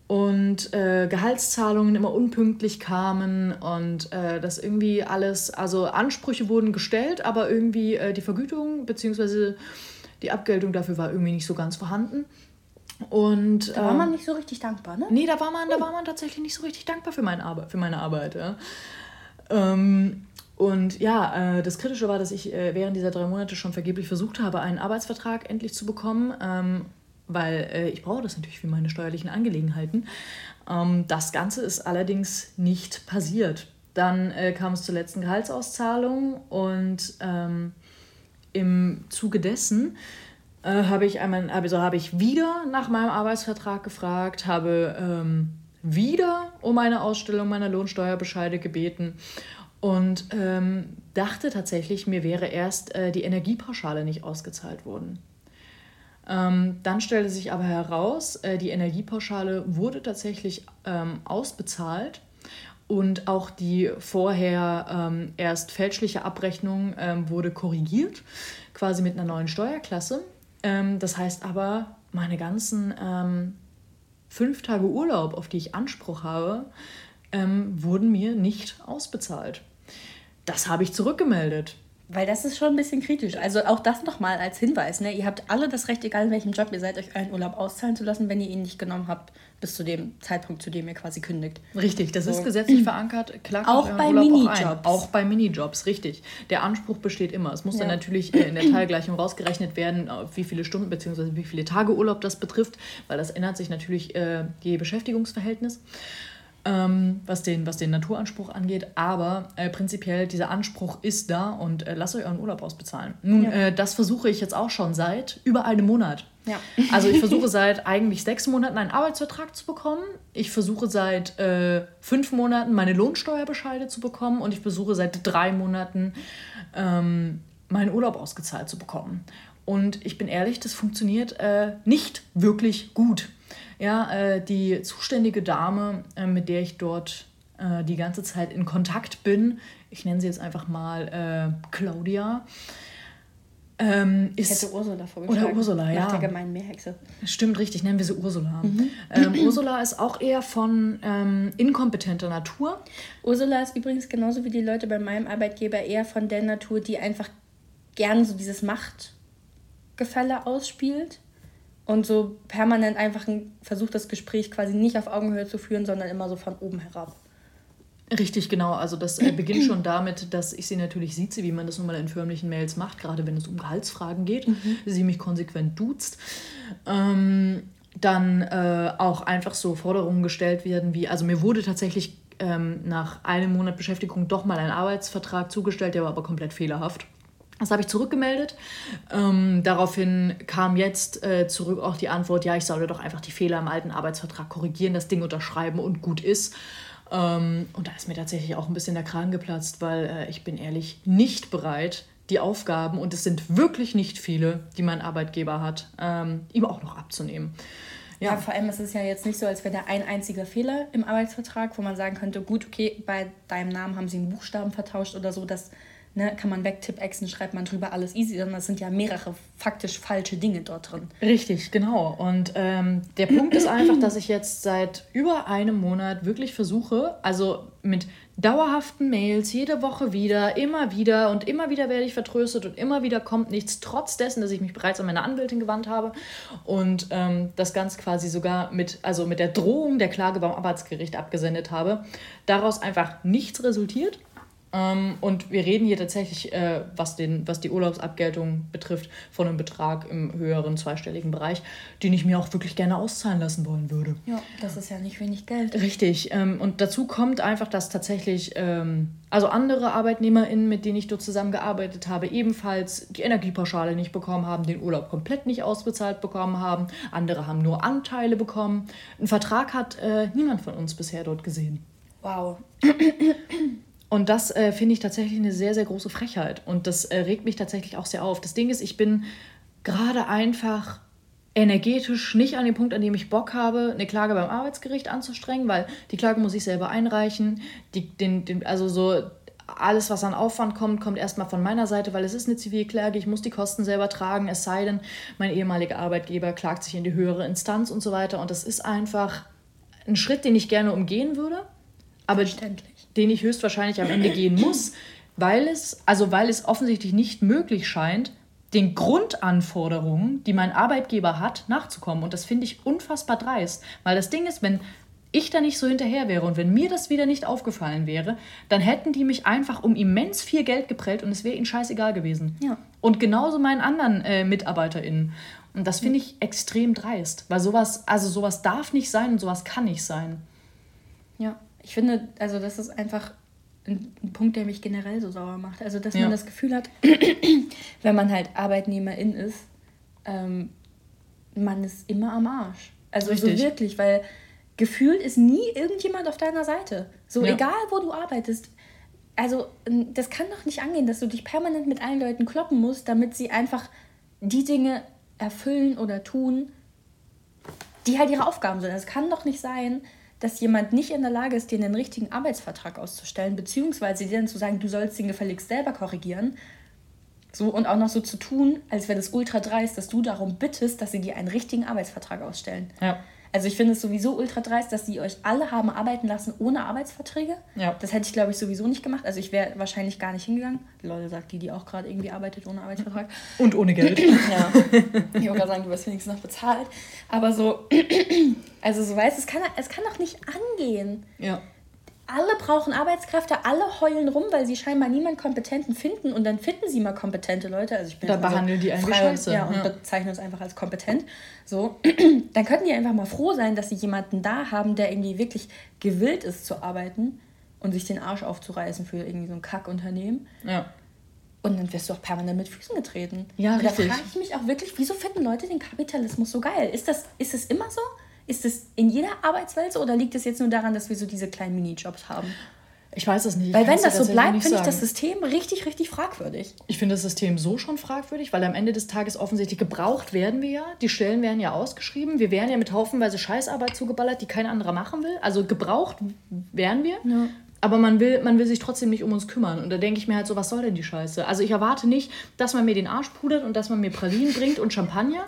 und äh, Gehaltszahlungen immer unpünktlich kamen und äh, das irgendwie alles, also Ansprüche wurden gestellt, aber irgendwie äh, die Vergütung bzw. die Abgeltung dafür war irgendwie nicht so ganz vorhanden. Und, da war man ähm, nicht so richtig dankbar, ne? Nee, da war man, da war man tatsächlich nicht so richtig dankbar für meine Arbeit. Für meine Arbeit ja. Ähm, und ja, äh, das Kritische war, dass ich äh, während dieser drei Monate schon vergeblich versucht habe, einen Arbeitsvertrag endlich zu bekommen, ähm, weil äh, ich brauche das natürlich für meine steuerlichen Angelegenheiten. Das Ganze ist allerdings nicht passiert. Dann kam es zur letzten Gehaltsauszahlung und im Zuge dessen äh, habe ich einmal, also habe ich wieder nach meinem Arbeitsvertrag gefragt, habe ähm, wieder um eine Ausstellung meiner Lohnsteuerbescheide gebeten und ähm, dachte tatsächlich, mir wäre erst äh, die Energiepauschale nicht ausgezahlt worden. Ähm, dann stellte sich aber heraus, äh, die Energiepauschale wurde tatsächlich ähm, ausbezahlt und auch die vorher ähm, erst fälschliche Abrechnung ähm, wurde korrigiert, quasi mit einer neuen Steuerklasse. Ähm, das heißt aber, meine ganzen ähm, fünf Tage Urlaub, auf die ich Anspruch habe, ähm, wurden mir nicht ausbezahlt. Das habe ich zurückgemeldet. Weil das ist schon ein bisschen kritisch. Also auch das nochmal als Hinweis. Ne? Ihr habt alle das Recht, egal in welchem Job ihr seid, euch einen Urlaub auszahlen zu lassen, wenn ihr ihn nicht genommen habt, bis zu dem Zeitpunkt, zu dem ihr quasi kündigt. Richtig, das so. ist gesetzlich verankert. Klar, auch bei Minijobs. Auch, auch bei Minijobs, richtig. Der Anspruch besteht immer. Es muss ja. dann natürlich äh, in der Teilgleichung rausgerechnet werden, wie viele Stunden bzw. wie viele Tage Urlaub das betrifft, weil das ändert sich natürlich äh, je Beschäftigungsverhältnis ähm, was, den, was den Naturanspruch angeht. Aber äh, prinzipiell, dieser Anspruch ist da und äh, lasst euch euren Urlaub ausbezahlen. Nun, ja. äh, das versuche ich jetzt auch schon seit über einem Monat. Ja. Also ich versuche *laughs* seit eigentlich sechs Monaten einen Arbeitsvertrag zu bekommen. Ich versuche seit äh, fünf Monaten meine Lohnsteuerbescheide zu bekommen und ich versuche seit drei Monaten ähm, meinen Urlaub ausgezahlt zu bekommen. Und ich bin ehrlich, das funktioniert äh, nicht wirklich gut. Ja, äh, die zuständige Dame, äh, mit der ich dort äh, die ganze Zeit in Kontakt bin, ich nenne sie jetzt einfach mal äh, Claudia, ähm, ist, ich hätte Ursula vorgeschlagen. Oder Ursula, ja. Nach der gemeinen Meerhexe. Stimmt, richtig, nennen wir sie Ursula. Mhm. Ähm, Ursula ist auch eher von ähm, inkompetenter Natur. Ursula ist übrigens genauso wie die Leute bei meinem Arbeitgeber eher von der Natur, die einfach gern so dieses Machtgefälle ausspielt und so permanent einfach versucht, das Gespräch quasi nicht auf Augenhöhe zu führen, sondern immer so von oben herab. Richtig, genau. Also das äh, beginnt schon damit, dass ich sie natürlich sieze, wie man das nun mal in förmlichen Mails macht, gerade wenn es um Gehaltsfragen geht. Mhm. Sie mich konsequent duzt. Ähm, dann äh, auch einfach so Forderungen gestellt werden wie, also mir wurde tatsächlich ähm, nach einem Monat Beschäftigung doch mal ein Arbeitsvertrag zugestellt, der war aber komplett fehlerhaft. Das habe ich zurückgemeldet. Ähm, daraufhin kam jetzt äh, zurück auch die Antwort, ja, ich solle doch einfach die Fehler im alten Arbeitsvertrag korrigieren, das Ding unterschreiben und gut ist. Ähm, und da ist mir tatsächlich auch ein bisschen der Kragen geplatzt, weil äh, ich bin ehrlich nicht bereit, die Aufgaben, und es sind wirklich nicht viele, die mein Arbeitgeber hat, ähm, ihm auch noch abzunehmen. Ja. ja, vor allem ist es ja jetzt nicht so, als wäre da ein einziger Fehler im Arbeitsvertrag, wo man sagen könnte, gut, okay, bei deinem Namen haben sie einen Buchstaben vertauscht oder so, dass ne, kann man wegtippexen, schreibt man drüber alles easy, sondern es sind ja mehrere faktisch falsche Dinge dort drin. Richtig, genau. Und ähm, der Punkt ist einfach, dass ich jetzt seit über einem Monat wirklich versuche, also mit dauerhaften Mails, jede Woche wieder, immer wieder und immer wieder werde ich vertröstet und immer wieder kommt nichts, trotz dessen, dass ich mich bereits an meine Anwältin gewandt habe und ähm, das Ganze quasi sogar mit, also mit der Drohung der Klage beim Arbeitsgericht abgesendet habe, daraus einfach nichts resultiert Ähm, und wir reden hier tatsächlich, äh, was, den, was die Urlaubsabgeltung betrifft, von einem Betrag im höheren zweistelligen Bereich, den ich mir auch wirklich gerne auszahlen lassen wollen würde. Ja, das ist ja nicht wenig Geld. Richtig. Ähm, und dazu kommt einfach, dass tatsächlich, ähm, also andere ArbeitnehmerInnen, mit denen ich dort zusammengearbeitet habe, ebenfalls die Energiepauschale nicht bekommen haben, den Urlaub komplett nicht ausbezahlt bekommen haben. Andere haben nur Anteile bekommen. Einen Vertrag hat äh, niemand von uns bisher dort gesehen. Wow. Und das äh, finde ich tatsächlich eine sehr, sehr große Frechheit. Und das äh, regt mich tatsächlich auch sehr auf. Das Ding ist, ich bin gerade einfach energetisch nicht an dem Punkt, an dem ich Bock habe, eine Klage beim Arbeitsgericht anzustrengen, weil die Klage muss ich selber einreichen. Die, den, den, also so alles, was an Aufwand kommt, kommt erstmal von meiner Seite, weil es ist eine Zivilklage, ich muss die Kosten selber tragen, es sei denn, mein ehemaliger Arbeitgeber klagt sich in die höhere Instanz und so weiter. Und das ist einfach ein Schritt, den ich gerne umgehen würde, aber den ich höchstwahrscheinlich am Ende gehen muss, weil es, also weil es offensichtlich nicht möglich scheint, den Grundanforderungen, die mein Arbeitgeber hat, nachzukommen. Und das finde ich unfassbar dreist. Weil das Ding ist, wenn ich da nicht so hinterher wäre und wenn mir das wieder nicht aufgefallen wäre, dann hätten die mich einfach um immens viel Geld geprellt und es wäre ihnen scheißegal gewesen. Ja. Und genauso meinen anderen äh, MitarbeiterInnen. Und das finde ich extrem dreist, weil sowas, also sowas darf nicht sein und sowas kann nicht sein. Ja, ich finde, also das ist einfach ein, ein Punkt, der mich generell so sauer macht. Also, dass Ja. man das Gefühl hat, *clears throat* wenn man halt Arbeitnehmerin ist, ähm, man ist immer am Arsch. Also Richtig. so wirklich, weil gefühlt ist nie irgendjemand auf deiner Seite. So Ja. egal, wo du arbeitest. Also ähm, das kann doch nicht angehen, dass du dich permanent mit allen Leuten kloppen musst, damit sie einfach die Dinge erfüllen oder tun, die halt ihre Aufgaben sind. Es kann doch nicht sein, dass jemand nicht in der Lage ist, dir einen richtigen Arbeitsvertrag auszustellen, beziehungsweise dir dann zu sagen, du sollst den gefälligst selber korrigieren. So, und auch noch so zu tun, als wäre das ultra dreist, dass du darum bittest, dass sie dir einen richtigen Arbeitsvertrag ausstellen. Ja. Also ich finde es sowieso ultra dreist, dass sie euch alle haben arbeiten lassen ohne Arbeitsverträge. Ja. Das hätte ich, glaube ich, sowieso nicht gemacht. Also ich wäre wahrscheinlich gar nicht hingegangen. Leute sagt die, die auch gerade irgendwie arbeitet ohne Arbeitsvertrag. Und ohne Geld. Ja. *laughs* Ich wollte sagen, du wirst wenigstens noch bezahlt. Aber so, *clears throat* also so weißt, es kann, es kann doch nicht angehen. ja. Alle brauchen Arbeitskräfte, alle heulen rum, weil sie scheinbar niemanden Kompetenten finden und dann finden sie mal kompetente Leute. Also ich bin Da behandeln die einen wie frei- Scheiße, Ja, und ja. bezeichnen uns einfach als kompetent. So, *clears throat* dann könnten die einfach mal froh sein, dass sie jemanden da haben, der irgendwie wirklich gewillt ist zu arbeiten und sich den Arsch aufzureißen für irgendwie so ein Kackunternehmen. Ja. Und dann wirst du auch permanent mit Füßen getreten. Ja, und da richtig. frage ich mich auch wirklich, wieso finden Leute den Kapitalismus so geil? Ist das, ist das immer so? Ist das in jeder Arbeitswelt so oder liegt es jetzt nur daran, dass wir so diese kleinen Minijobs haben? Ich weiß es nicht. Ich Weil wenn das so bleibt, finde ich das. System richtig, richtig fragwürdig. Ich finde das System so schon fragwürdig, weil am Ende des Tages offensichtlich gebraucht werden wir ja. Die Stellen werden ja ausgeschrieben. Wir werden ja mit haufenweise Scheißarbeit zugeballert, die kein anderer machen will. Also gebraucht werden wir. Ja. Aber man will, man will sich trotzdem nicht um uns kümmern. Und da denke ich mir halt so, was soll denn die Scheiße? Also ich erwarte nicht, dass man mir den Arsch pudert und dass man mir Pralinen bringt und Champagner.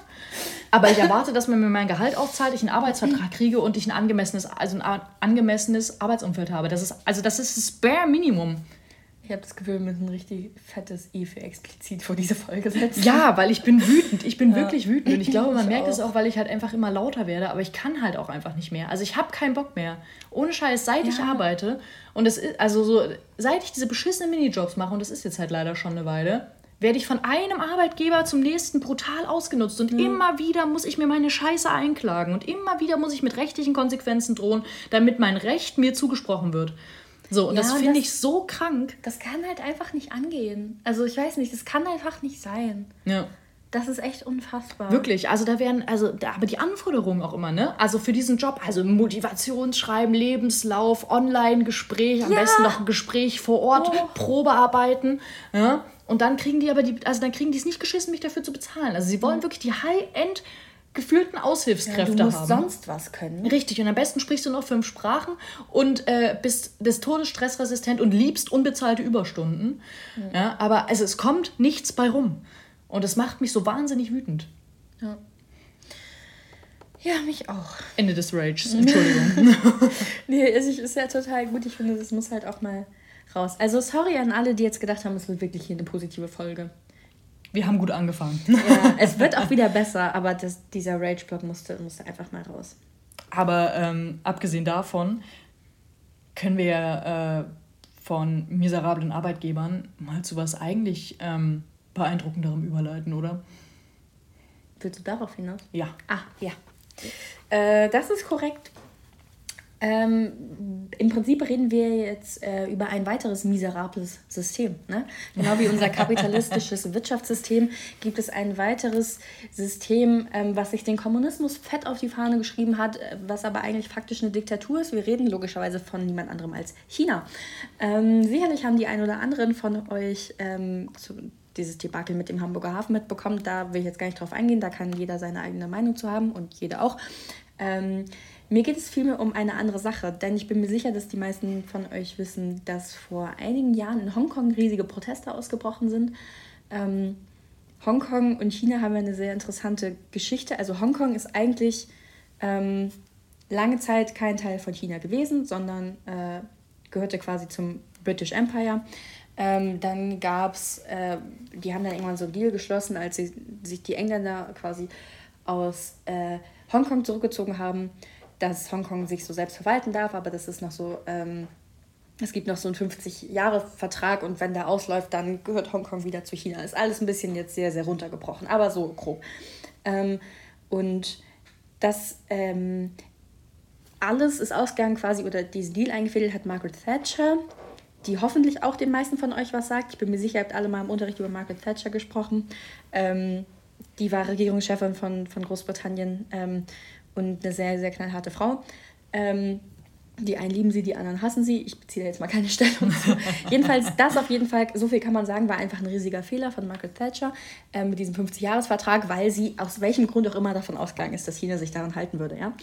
Aber ich erwarte, dass man mir mein Gehalt auszahlt, ich einen Arbeitsvertrag kriege und ich ein angemessenes, also ein angemessenes Arbeitsumfeld habe. Das ist, also das ist das Bare Minimum. Ich habe das Gefühl, wir müssen ein richtig fettes I für explizit vor diese Folge setzen. Ja, weil ich bin wütend. Ich bin Ja. wirklich wütend. Und ich *laughs* glaube, man Ich merkt es auch. auch, weil ich halt einfach immer lauter werde. Aber ich kann halt auch einfach nicht mehr. Also ich habe keinen Bock mehr. Ohne Scheiß, seit ich Ja. arbeite und es ist, also so, seit ich diese beschissenen Minijobs mache, und das ist jetzt halt leider schon eine Weile, werde ich von einem Arbeitgeber zum nächsten brutal ausgenutzt. Und immer wieder muss ich mir meine Scheiße einklagen. Und immer wieder muss ich mit rechtlichen Konsequenzen drohen, damit mein Recht mir zugesprochen wird. So, und Ja, das finde ich so krank. Das kann halt einfach nicht angehen. Also ich weiß nicht, das kann einfach nicht sein. Ja. Das ist echt unfassbar. Wirklich, also da werden, also da, aber die Anforderungen auch immer, ne? Also für diesen Job, also Motivationsschreiben, Lebenslauf, Online-Gespräch, am Ja. besten noch ein Gespräch vor Ort, Oh. Probearbeiten, ja? Und dann kriegen die aber die, also dann kriegen die es nicht geschissen, mich dafür zu bezahlen. Also sie wollen wirklich die High-End gefühlten Ja, Aushilfskräfte du musst haben. sonst was können. Richtig, und am besten sprichst du noch fünf Sprachen und äh, bist des Todes stressresistent und liebst unbezahlte Überstunden. Ja, aber also, es kommt nichts bei rum. Und das macht mich so wahnsinnig wütend. Ja. ja, mich auch. Ende des Rages, *laughs* Entschuldigung. *laughs* Nee, es ist ist ja total gut. Ich finde, das muss halt auch mal raus. Also sorry an alle, die jetzt gedacht haben, es wird wirklich hier eine positive Folge. Wir haben gut angefangen. Ja, *laughs* es wird auch wieder besser, aber das, dieser Rage-Block musste, musste einfach mal raus. Aber ähm, abgesehen davon können wir ja äh, von miserablen Arbeitgebern mal zu was eigentlich ähm, beeindruckenderem überleiten, oder? Willst du darauf hinaus? Ja. Ah, ja. Äh, das ist korrekt. Ähm, Im Prinzip reden wir jetzt äh, über ein weiteres miserables System. Ne? Genau wie unser kapitalistisches *laughs* Wirtschaftssystem gibt es ein weiteres System, ähm, was sich den Kommunismus fett auf die Fahne geschrieben hat, äh, was aber eigentlich faktisch eine Diktatur ist. Wir reden logischerweise von niemand anderem als China. Ähm, sicherlich haben die ein oder anderen von euch ähm, zu, dieses Debakel mit dem Hamburger Hafen mitbekommen. Da will ich jetzt gar nicht drauf eingehen, da kann jeder seine eigene Meinung zu haben und jeder auch. Mir geht es vielmehr um eine andere Sache, denn ich bin mir sicher, dass die meisten von euch wissen, dass vor einigen Jahren in Hongkong riesige Proteste ausgebrochen sind. Ähm, Hongkong und China haben eine sehr interessante Geschichte. Also Hongkong ist eigentlich ähm, lange Zeit kein Teil von China gewesen, sondern äh, gehörte quasi zum British Empire. Ähm, dann gab es, äh, die haben dann irgendwann so einen Deal geschlossen, als sie, sich die Engländer quasi aus äh, Hongkong zurückgezogen haben dass Hongkong sich so selbst verwalten darf, aber das ist noch so, ähm, es gibt noch so einen 50-Jahre-Vertrag und wenn der ausläuft, dann gehört Hongkong wieder zu China. Ist alles ein bisschen jetzt sehr, sehr runtergebrochen, aber so grob. Ähm, und das ähm, alles ist ausgegangen quasi, oder diesen Deal eingefädelt hat Margaret Thatcher, die hoffentlich auch den meisten von euch was sagt. Ich bin mir sicher, ihr habt alle mal im Unterricht über Margaret Thatcher gesprochen. Ähm, die war Regierungschefin von, von Großbritannien ähm, und eine sehr, sehr knallharte Frau. Ähm, die einen lieben sie, die anderen hassen sie. Ich beziehe da jetzt mal keine *laughs* Stellung zu. Jedenfalls, das auf jeden Fall, so viel kann man sagen, war einfach ein riesiger Fehler von Margaret Thatcher äh, mit diesem 50-Jahres-Vertrag, weil sie aus welchem Grund auch immer davon ausgegangen ist, dass China sich daran halten würde. Ja?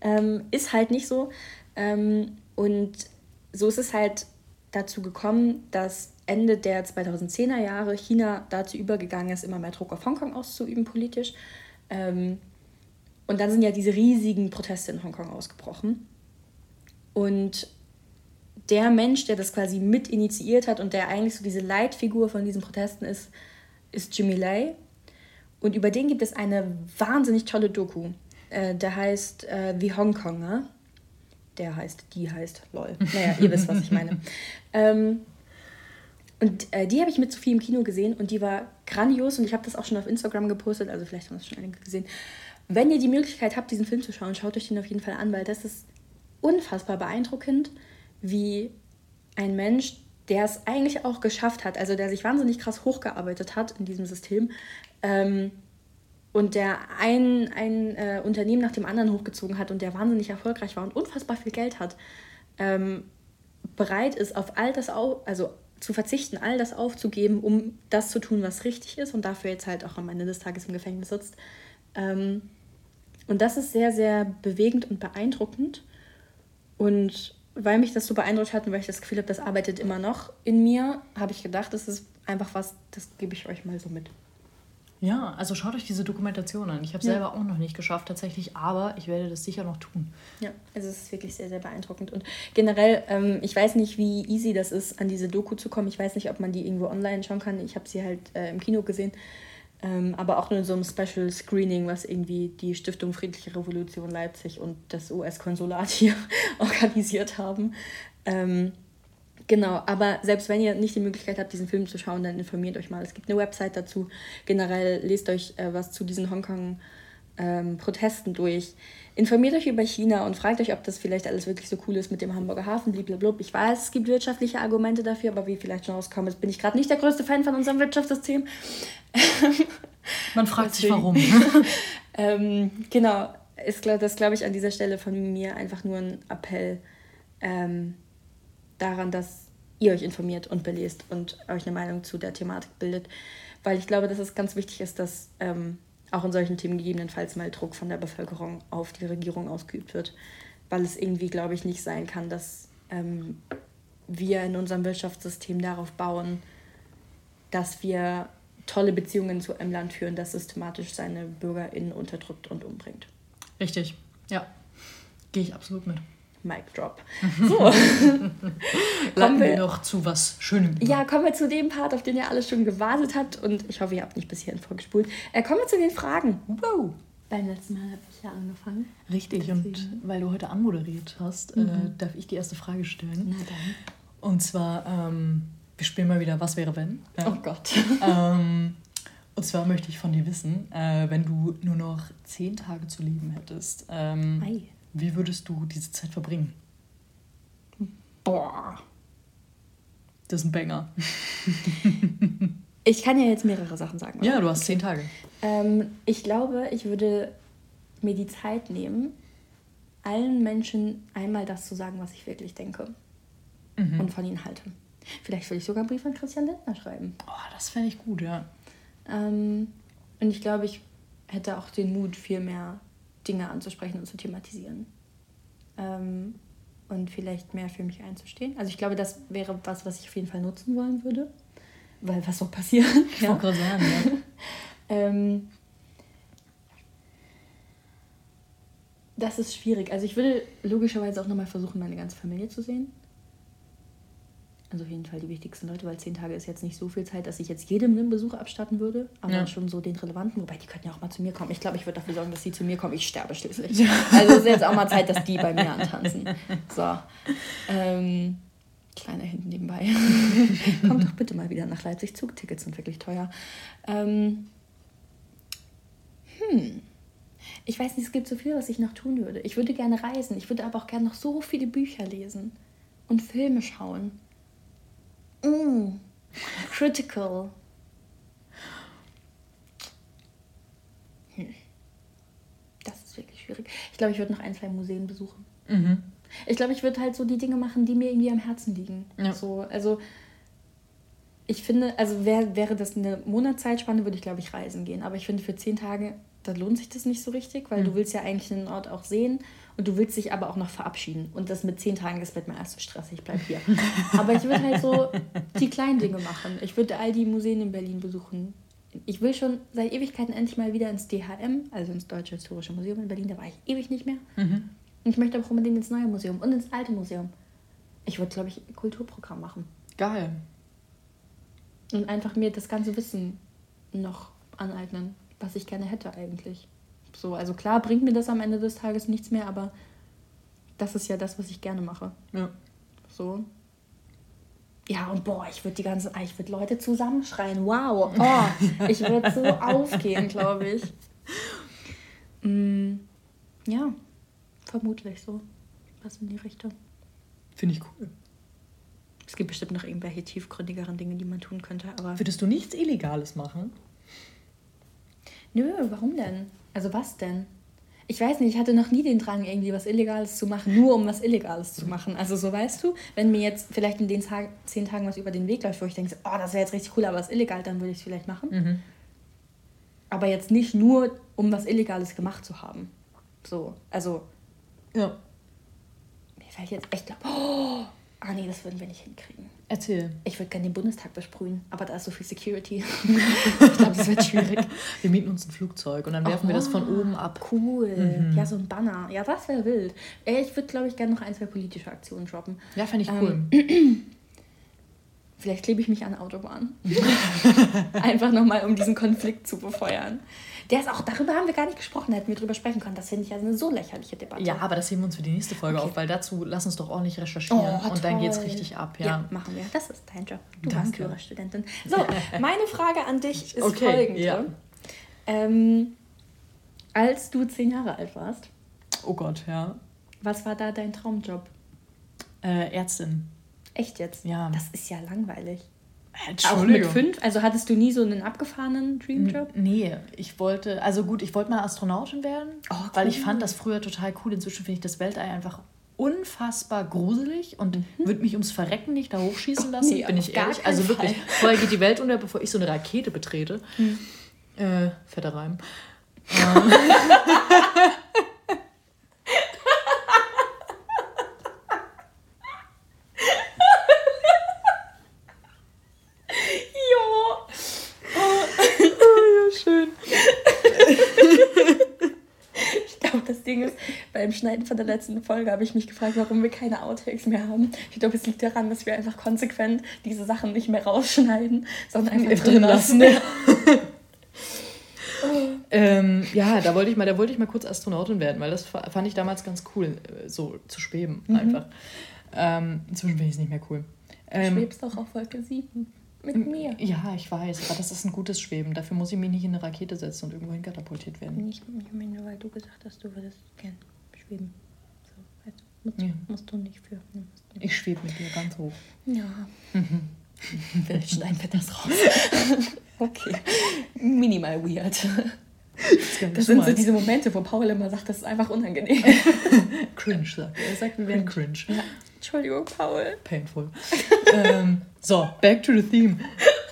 Ähm, ist halt nicht so. Ähm, und so ist es halt dazu gekommen, dass Ende der 2010er Jahre China dazu übergegangen ist, immer mehr Druck auf Hongkong auszuüben politisch. Ähm, und dann sind ja diese riesigen Proteste in Hongkong ausgebrochen. Und der Mensch, der das quasi mit initiiert hat und der eigentlich so diese Leitfigur von diesen Protesten ist, ist Jimmy Lai. Und über den gibt es eine wahnsinnig tolle Doku. Äh, der heißt äh, The Hongkonger. Der heißt, die heißt, lol. Naja, ihr wisst, was ich meine. *laughs* Ähm, und äh, die habe ich mit Sophie im Kino gesehen und die war grandios und ich habe das auch schon auf Instagram gepostet, also vielleicht haben das schon einige gesehen. Wenn ihr die Möglichkeit habt, diesen Film zu schauen, schaut euch den auf jeden Fall an, weil das ist unfassbar beeindruckend, wie ein Mensch, der es eigentlich auch geschafft hat, also der sich wahnsinnig krass hochgearbeitet hat in diesem System ähm, und der ein, ein äh, Unternehmen nach dem anderen hochgezogen hat und der wahnsinnig erfolgreich war und unfassbar viel Geld hat, ähm, bereit ist, auf all das, au also zu verzichten, all das aufzugeben, um das zu tun, was richtig ist und dafür jetzt halt auch am Ende des Tages im Gefängnis sitzt. Ähm, und das ist sehr, sehr bewegend und beeindruckend. Und weil mich das so beeindruckt hat und weil ich das Gefühl habe, das arbeitet immer noch in mir, habe ich gedacht, das ist einfach was, das gebe ich euch mal so mit. Ja, also schaut euch diese Dokumentation an. Ich habe es ja. selber auch noch nicht geschafft tatsächlich, aber ich werde das sicher noch tun. Ja, also es ist wirklich sehr, sehr beeindruckend. Und generell, ähm, ich weiß nicht, wie easy das ist, an diese Doku zu kommen. Ich weiß nicht, ob man die irgendwo online schauen kann. Ich habe sie halt äh, im Kino gesehen. Ähm, aber auch nur in so einem Special Screening, was irgendwie die Stiftung Friedliche Revolution Leipzig und das US-Konsulat hier *laughs* organisiert haben. Ähm, genau, aber selbst wenn ihr nicht die Möglichkeit habt, diesen Film zu schauen, dann informiert euch mal. Es gibt eine Website dazu. Generell lest euch äh, was zu diesen Hongkong-Protesten ähm, durch. Informiert euch über China und fragt euch, ob das vielleicht alles wirklich so cool ist mit dem Hamburger Hafen, blablabla. Ich weiß, es gibt wirtschaftliche Argumente dafür, aber wie vielleicht schon rauskommt, bin ich gerade nicht der größte Fan von unserem Wirtschaftssystem. *laughs* Man fragt sich warum. *laughs* ähm, genau, ist das glaube ich an dieser Stelle von mir einfach nur ein Appell ähm, daran, dass ihr euch informiert und belest und euch eine Meinung zu der Thematik bildet. Weil ich glaube, dass es ganz wichtig ist, dass ähm, auch in solchen Themen gegebenenfalls mal Druck von der Bevölkerung auf die Regierung ausgeübt wird. Weil es irgendwie, glaube ich, nicht sein kann, dass ähm, wir in unserem Wirtschaftssystem darauf bauen, dass wir tolle Beziehungen zu einem Land führen, das systematisch seine BürgerInnen unterdrückt und umbringt. Richtig, ja. Gehe ich absolut mit. Mic drop. *laughs* So. kommen wir, noch zu was Schönem. Ja, kommen wir zu dem Part, auf den ihr alles schon gewartet habt. Und ich hoffe, ihr habt nicht bis hierhin vorgespult. Äh, kommen wir zu den Fragen. Wow. Beim letzten Mal habe ich ja angefangen. Richtig, Deswegen. und weil du heute anmoderiert hast, äh, mhm. äh, darf ich die erste Frage stellen. Na dann. Und zwar, ähm, wir spielen mal wieder Was wäre wenn? Ja. Oh Gott. *laughs* ähm, und zwar möchte ich von dir wissen, äh, wenn du nur noch zehn Tage zu leben hättest, ähm, Ei. Wie würdest du diese Zeit verbringen? Boah. Das ist ein Banger. *laughs* Ich kann ja jetzt mehrere Sachen sagen. Ja, du hast zehn Tage. Ähm, ich glaube, ich würde mir die Zeit nehmen, allen Menschen einmal das zu sagen, was ich wirklich denke Mhm. und von ihnen halte. Vielleicht würde ich sogar einen Brief an Christian Lindner schreiben. Oh, das fände ich gut, ja. Ähm, und ich glaube, ich hätte auch den Mut, viel mehr Dinge anzusprechen und zu thematisieren. Ähm, und vielleicht mehr für mich einzustehen. Also ich glaube, das wäre was, was ich auf jeden Fall nutzen wollen würde. Weil was soll passieren? Ich gerade sagen, ja. *laughs* Ähm, das ist schwierig. Also ich würde logischerweise auch nochmal versuchen, meine ganze Familie zu sehen. Also auf jeden Fall die wichtigsten Leute, weil zehn Tage ist jetzt nicht so viel Zeit, dass ich jetzt jedem einen Besuch abstatten würde, aber Ja. schon so den relevanten. Wobei, die könnten ja auch mal zu mir kommen. Ich glaube, ich würde dafür sorgen, dass sie zu mir kommen. Ich sterbe schließlich. Also es ist jetzt auch mal Zeit, dass die bei mir antanzen. So. Ähm, kleiner hinten nebenbei. *laughs* Kommt doch bitte mal wieder nach Leipzig. Zugtickets sind wirklich teuer. Ähm, hm. Ich weiß nicht, es gibt so viel, was ich noch tun würde. Ich würde gerne reisen. Ich würde aber auch gerne noch so viele Bücher lesen und Filme schauen. Mm. Critical. Hm. Das ist wirklich schwierig. Ich glaube, ich würde noch ein, zwei Museen besuchen. Mhm. Ich glaube, ich würde halt so die Dinge machen, die mir irgendwie am Herzen liegen. Ja. So, also ich finde, also wär, wäre das eine Monatszeitspanne, würde ich glaube ich reisen gehen. Aber ich finde für zehn Tage, da lohnt sich das nicht so richtig, weil Mhm. du willst ja eigentlich einen Ort auch sehen und du willst dich aber auch noch verabschieden. Und das mit zehn Tagen, das wird mir erst so stressig, ich bleib hier. aber ich würde halt so *laughs* die kleinen Dinge machen. Ich würde all die Museen in Berlin besuchen. Ich will schon seit Ewigkeiten endlich mal wieder ins DHM, also ins Deutsche Historische Museum in Berlin. Da war ich ewig nicht mehr. Mhm. Und ich möchte auch unbedingt ins neue Museum und ins alte Museum. Ich würde, glaube ich, ein Kulturprogramm machen. Geil. Und einfach mir das ganze Wissen noch aneignen, was ich gerne hätte eigentlich. So, also klar bringt mir das am Ende des Tages nichts mehr, aber das ist ja das, was ich gerne mache. Ja. So. Ja, und boah, ich würde die ganzen, ah, ich würde Leute zusammenschreien. Wow. Oh, *laughs* ich würde so aufgehen, glaube ich. Mm, ja, vermutlich so. Was in die Richtung. Finde ich cool. Es gibt bestimmt noch irgendwelche tiefgründigeren Dinge, die man tun könnte, aber. Würdest du nichts Illegales machen? Nö, warum denn? Also was denn? Ich weiß nicht, ich hatte noch nie den Drang, irgendwie was Illegales zu machen, nur um was Illegales zu machen. Also so weißt du, wenn mir jetzt vielleicht in den Tag, zehn Tagen was über den Weg läuft, wo ich denke, oh, das wäre jetzt richtig cool, aber was illegal, dann würde ich es vielleicht machen. Mhm. Aber jetzt nicht nur, um was Illegales gemacht zu haben. So, also Ja. mir fällt jetzt echt, glaub, oh, ah nee, das würden wir nicht hinkriegen. Erzähl. Ich würde gerne den Bundestag besprühen, aber da ist so viel Security. *laughs* ich glaube, das wird schwierig. Wir mieten uns ein Flugzeug und dann werfen wir das von oben ab. Cool. Ja, so ein Banner. Ja, das wäre wild. Äh, Ich würde, glaube ich, gerne noch ein, zwei politische Aktionen droppen. Ja, fände ich Ähm, cool. *clears throat* Vielleicht klebe ich mich an Autobahn. *laughs* Einfach nochmal, um diesen Konflikt zu befeuern. Der ist auch, darüber haben wir gar nicht gesprochen, hätten wir drüber sprechen können. Das finde ich ja eine so lächerliche Debatte. Ja, aber das heben wir uns für die nächste Folge Okay. auf, weil dazu lass uns doch ordentlich recherchieren Oh, und dann geht's toll. richtig ab, Ja. ja. machen wir. Das ist dein Job. Du Danke. warst Jurastudentin. So, *laughs* meine Frage an dich ist Okay, folgende. ja. Ähm, als du zehn Jahre alt warst, Oh Gott, ja. was war da dein Traumjob? Äh, Ärztin. Echt jetzt? Ja. Das ist ja langweilig. Auch mit fünf? Also hattest du nie so einen abgefahrenen Dreamjob? Nee, ich wollte, also gut, ich wollte mal Astronautin werden, Oh, weil ich cool. fand das früher total cool. Inzwischen finde ich das Weltall einfach unfassbar gruselig und würde mich ums Verrecken nicht da hochschießen *laughs* lassen, Mhm. nee, bin ich ehrlich. Also wirklich, Fall. Mhm. vorher geht die Welt unter, bevor ich so eine Rakete betrete. Äh, fetter Reim. Jo! *laughs* *laughs* ja, schön. Ich glaube, das Ding ist, beim Schneiden von der letzten Folge habe ich mich gefragt, warum wir keine Outtakes mehr haben. Ich glaube, es liegt daran, dass wir einfach konsequent diese Sachen nicht mehr rausschneiden, sondern einfach drin lassen. *laughs* Ähm, ja, da wollte ich mal, da wollte ich mal kurz Astronautin werden, weil das fa- fand ich damals ganz cool, äh, so zu schweben Mhm. einfach. Ähm, inzwischen finde ich es nicht mehr cool. Ähm, du schwebst doch auf Wolke 7 mit mir. Ja, ich weiß, aber das ist ein gutes Schweben. Dafür muss ich mich nicht in eine Rakete setzen und irgendwohin katapultiert werden. Nicht ich meine, weil du gesagt hast, du würdest gern schweben. So, also, musst, ja. musst du nicht für. Nee, du nicht. Ich schwebe mit dir ganz hoch. Ja. *laughs* Mhm. Vielleicht schneiden wir das raus. *laughs* okay. Minimal weird. Das, das sind so diese Momente, wo Paul immer sagt, das ist einfach unangenehm. *laughs* cringe, sagt er. Er sagt, wir werden cringe. Ja. Entschuldigung, Paul. Painful. ähm, so, back to the theme.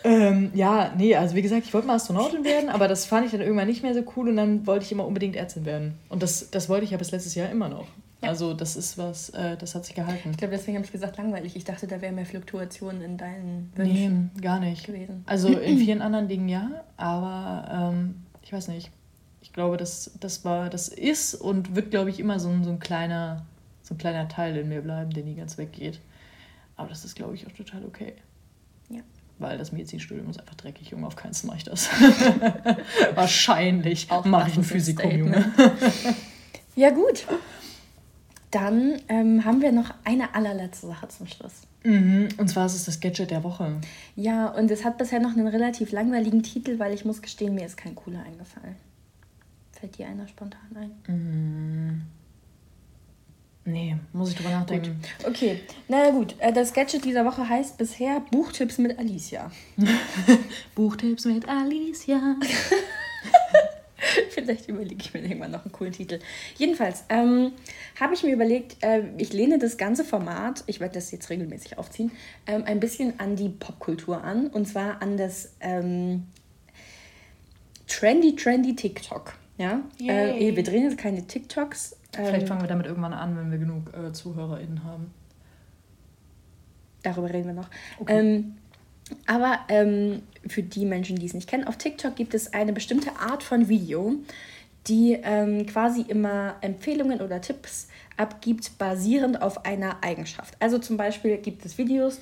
Ähm, ja, nee, also wie gesagt, ich wollte mal Astronautin werden, aber das fand ich dann irgendwann nicht mehr so cool und dann wollte ich immer unbedingt Ärztin werden. Und das, das wollte ich ja bis letztes Jahr immer noch. Ja. Also das ist was, äh, das hat sich gehalten. Ich glaube, deswegen habe ich gesagt langweilig. Ich dachte, da wäre mehr Fluktuation in deinen Wünschen. Nee, gar nicht. Gewesen. Also *clears throat* in vielen anderen Dingen ja, aber ähm, ich weiß nicht. Ich glaube, das, das war, das ist und wird, glaube ich, immer so ein, so ein kleiner so ein kleiner Teil in mir bleiben, der nie ganz weggeht. Aber das ist, glaube ich, auch total okay. Weil das Medizinstudium ist einfach dreckig, Junge, auf keinen Fall mache ich das. *laughs* Wahrscheinlich mache ich ein Physikum, Junge. *laughs* ja, gut. Dann ähm, haben wir noch eine allerletzte Sache zum Schluss. Mhm, und zwar ist es das Gadget der Woche. Ja, und es hat bisher noch einen relativ langweiligen Titel, weil ich muss gestehen, mir ist kein cooler eingefallen. Fällt dir einer spontan ein? Mhm. Nee, muss ich drüber nachdenken. Gut. Okay, na gut. Äh, das Gadget dieser Woche heißt bisher Buchtipps mit Alicia. *laughs* Buchtipps mit Alicia. *laughs* Vielleicht überlege ich mir irgendwann noch einen coolen Titel. Jedenfalls ähm, habe ich mir überlegt, äh, ich lehne das ganze Format, ich werde das jetzt regelmäßig aufziehen, ähm, ein bisschen an die Popkultur an. Und zwar an das ähm, Trendy, Trendy TikTok. Ja, äh, wir drehen jetzt keine TikToks, Vielleicht ähm, fangen wir damit irgendwann an, wenn wir genug äh, ZuhörerInnen haben. Darüber reden wir noch. Okay. Ähm, aber ähm, für die Menschen, die es nicht kennen, auf TikTok gibt es eine bestimmte Art von Video, die ähm, quasi immer Empfehlungen oder Tipps abgibt, basierend auf einer Eigenschaft. Also zum Beispiel gibt es Videos,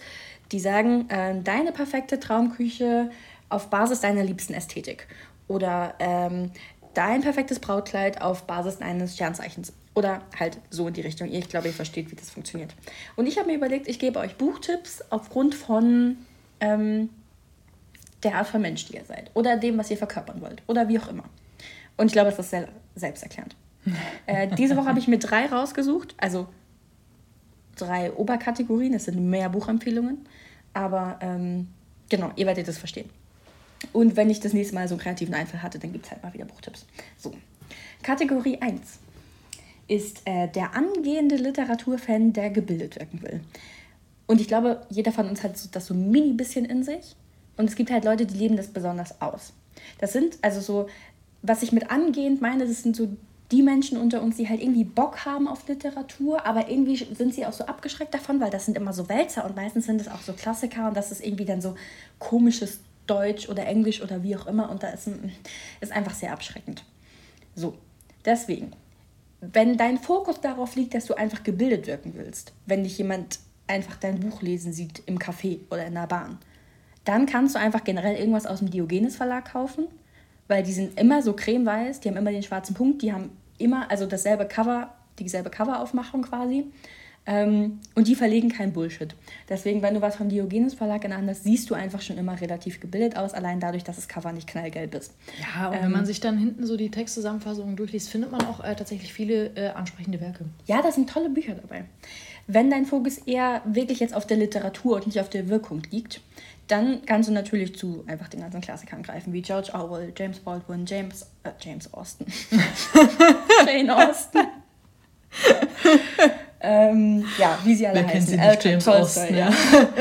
die sagen, äh, deine perfekte Traumküche auf Basis deiner liebsten Ästhetik. Oder ähm, dein perfektes Brautkleid auf Basis eines Sternzeichens. Oder halt so in die Richtung. Ich glaube, ihr versteht, wie das funktioniert. Und ich habe mir überlegt, ich gebe euch Buchtipps aufgrund von ähm, der Art von Mensch, die ihr seid. Oder dem, was ihr verkörpern wollt. Oder wie auch immer. Und ich glaube, es ist sehr selbsterklärend. *laughs* äh, diese Woche habe ich mir drei rausgesucht. Also drei Oberkategorien. Es sind mehr Buchempfehlungen. Aber ähm, genau, ihr werdet das verstehen. Und wenn ich das nächste Mal so einen kreativen Einfall hatte, dann gibt es halt mal wieder Buchtipps. So, Kategorie 1 ist äh, der angehende Literaturfan, der gebildet wirken will. Und ich glaube, jeder von uns hat so, das so ein mini bisschen in sich. Und es gibt halt Leute, die leben das besonders aus. Das sind also so, was ich mit angehend meine, das sind so die Menschen unter uns, die halt irgendwie Bock haben auf Literatur, aber irgendwie sind sie auch so abgeschreckt davon, weil das sind immer so Wälzer und meistens sind es auch so Klassiker und das ist irgendwie dann so komisches Deutsch oder Englisch oder wie auch immer und da ist, ist einfach sehr abschreckend. So, deswegen, wenn dein Fokus darauf liegt, dass du einfach gebildet wirken willst, wenn dich jemand einfach dein Buch lesen sieht im Café oder in der Bahn, dann kannst du einfach generell irgendwas aus dem Diogenes Verlag kaufen, weil die sind immer so cremeweiß, die haben immer den schwarzen Punkt, die haben immer also dasselbe Cover, dieselbe Coveraufmachung quasi. Ähm, und die verlegen kein Bullshit. Deswegen, wenn du was vom Diogenes Verlag in der Hand hast, siehst du einfach schon immer relativ gebildet aus, allein dadurch, dass das Cover nicht knallgelb ist. Ja, und ähm, wenn man sich dann hinten so die Textzusammenfassungen durchliest, findet man auch äh, tatsächlich viele äh, ansprechende Werke. Ja, da sind tolle Bücher dabei. Wenn dein Fokus eher wirklich jetzt auf der Literatur und nicht auf der Wirkung liegt, dann kannst du natürlich zu einfach den ganzen Klassikern greifen, wie George Orwell, James Baldwin, James, äh, James Austen, *laughs* Jane Austen. Ähm, ja, wie sie alle Wer heißen. Kennt sie nicht, James Austen, ja.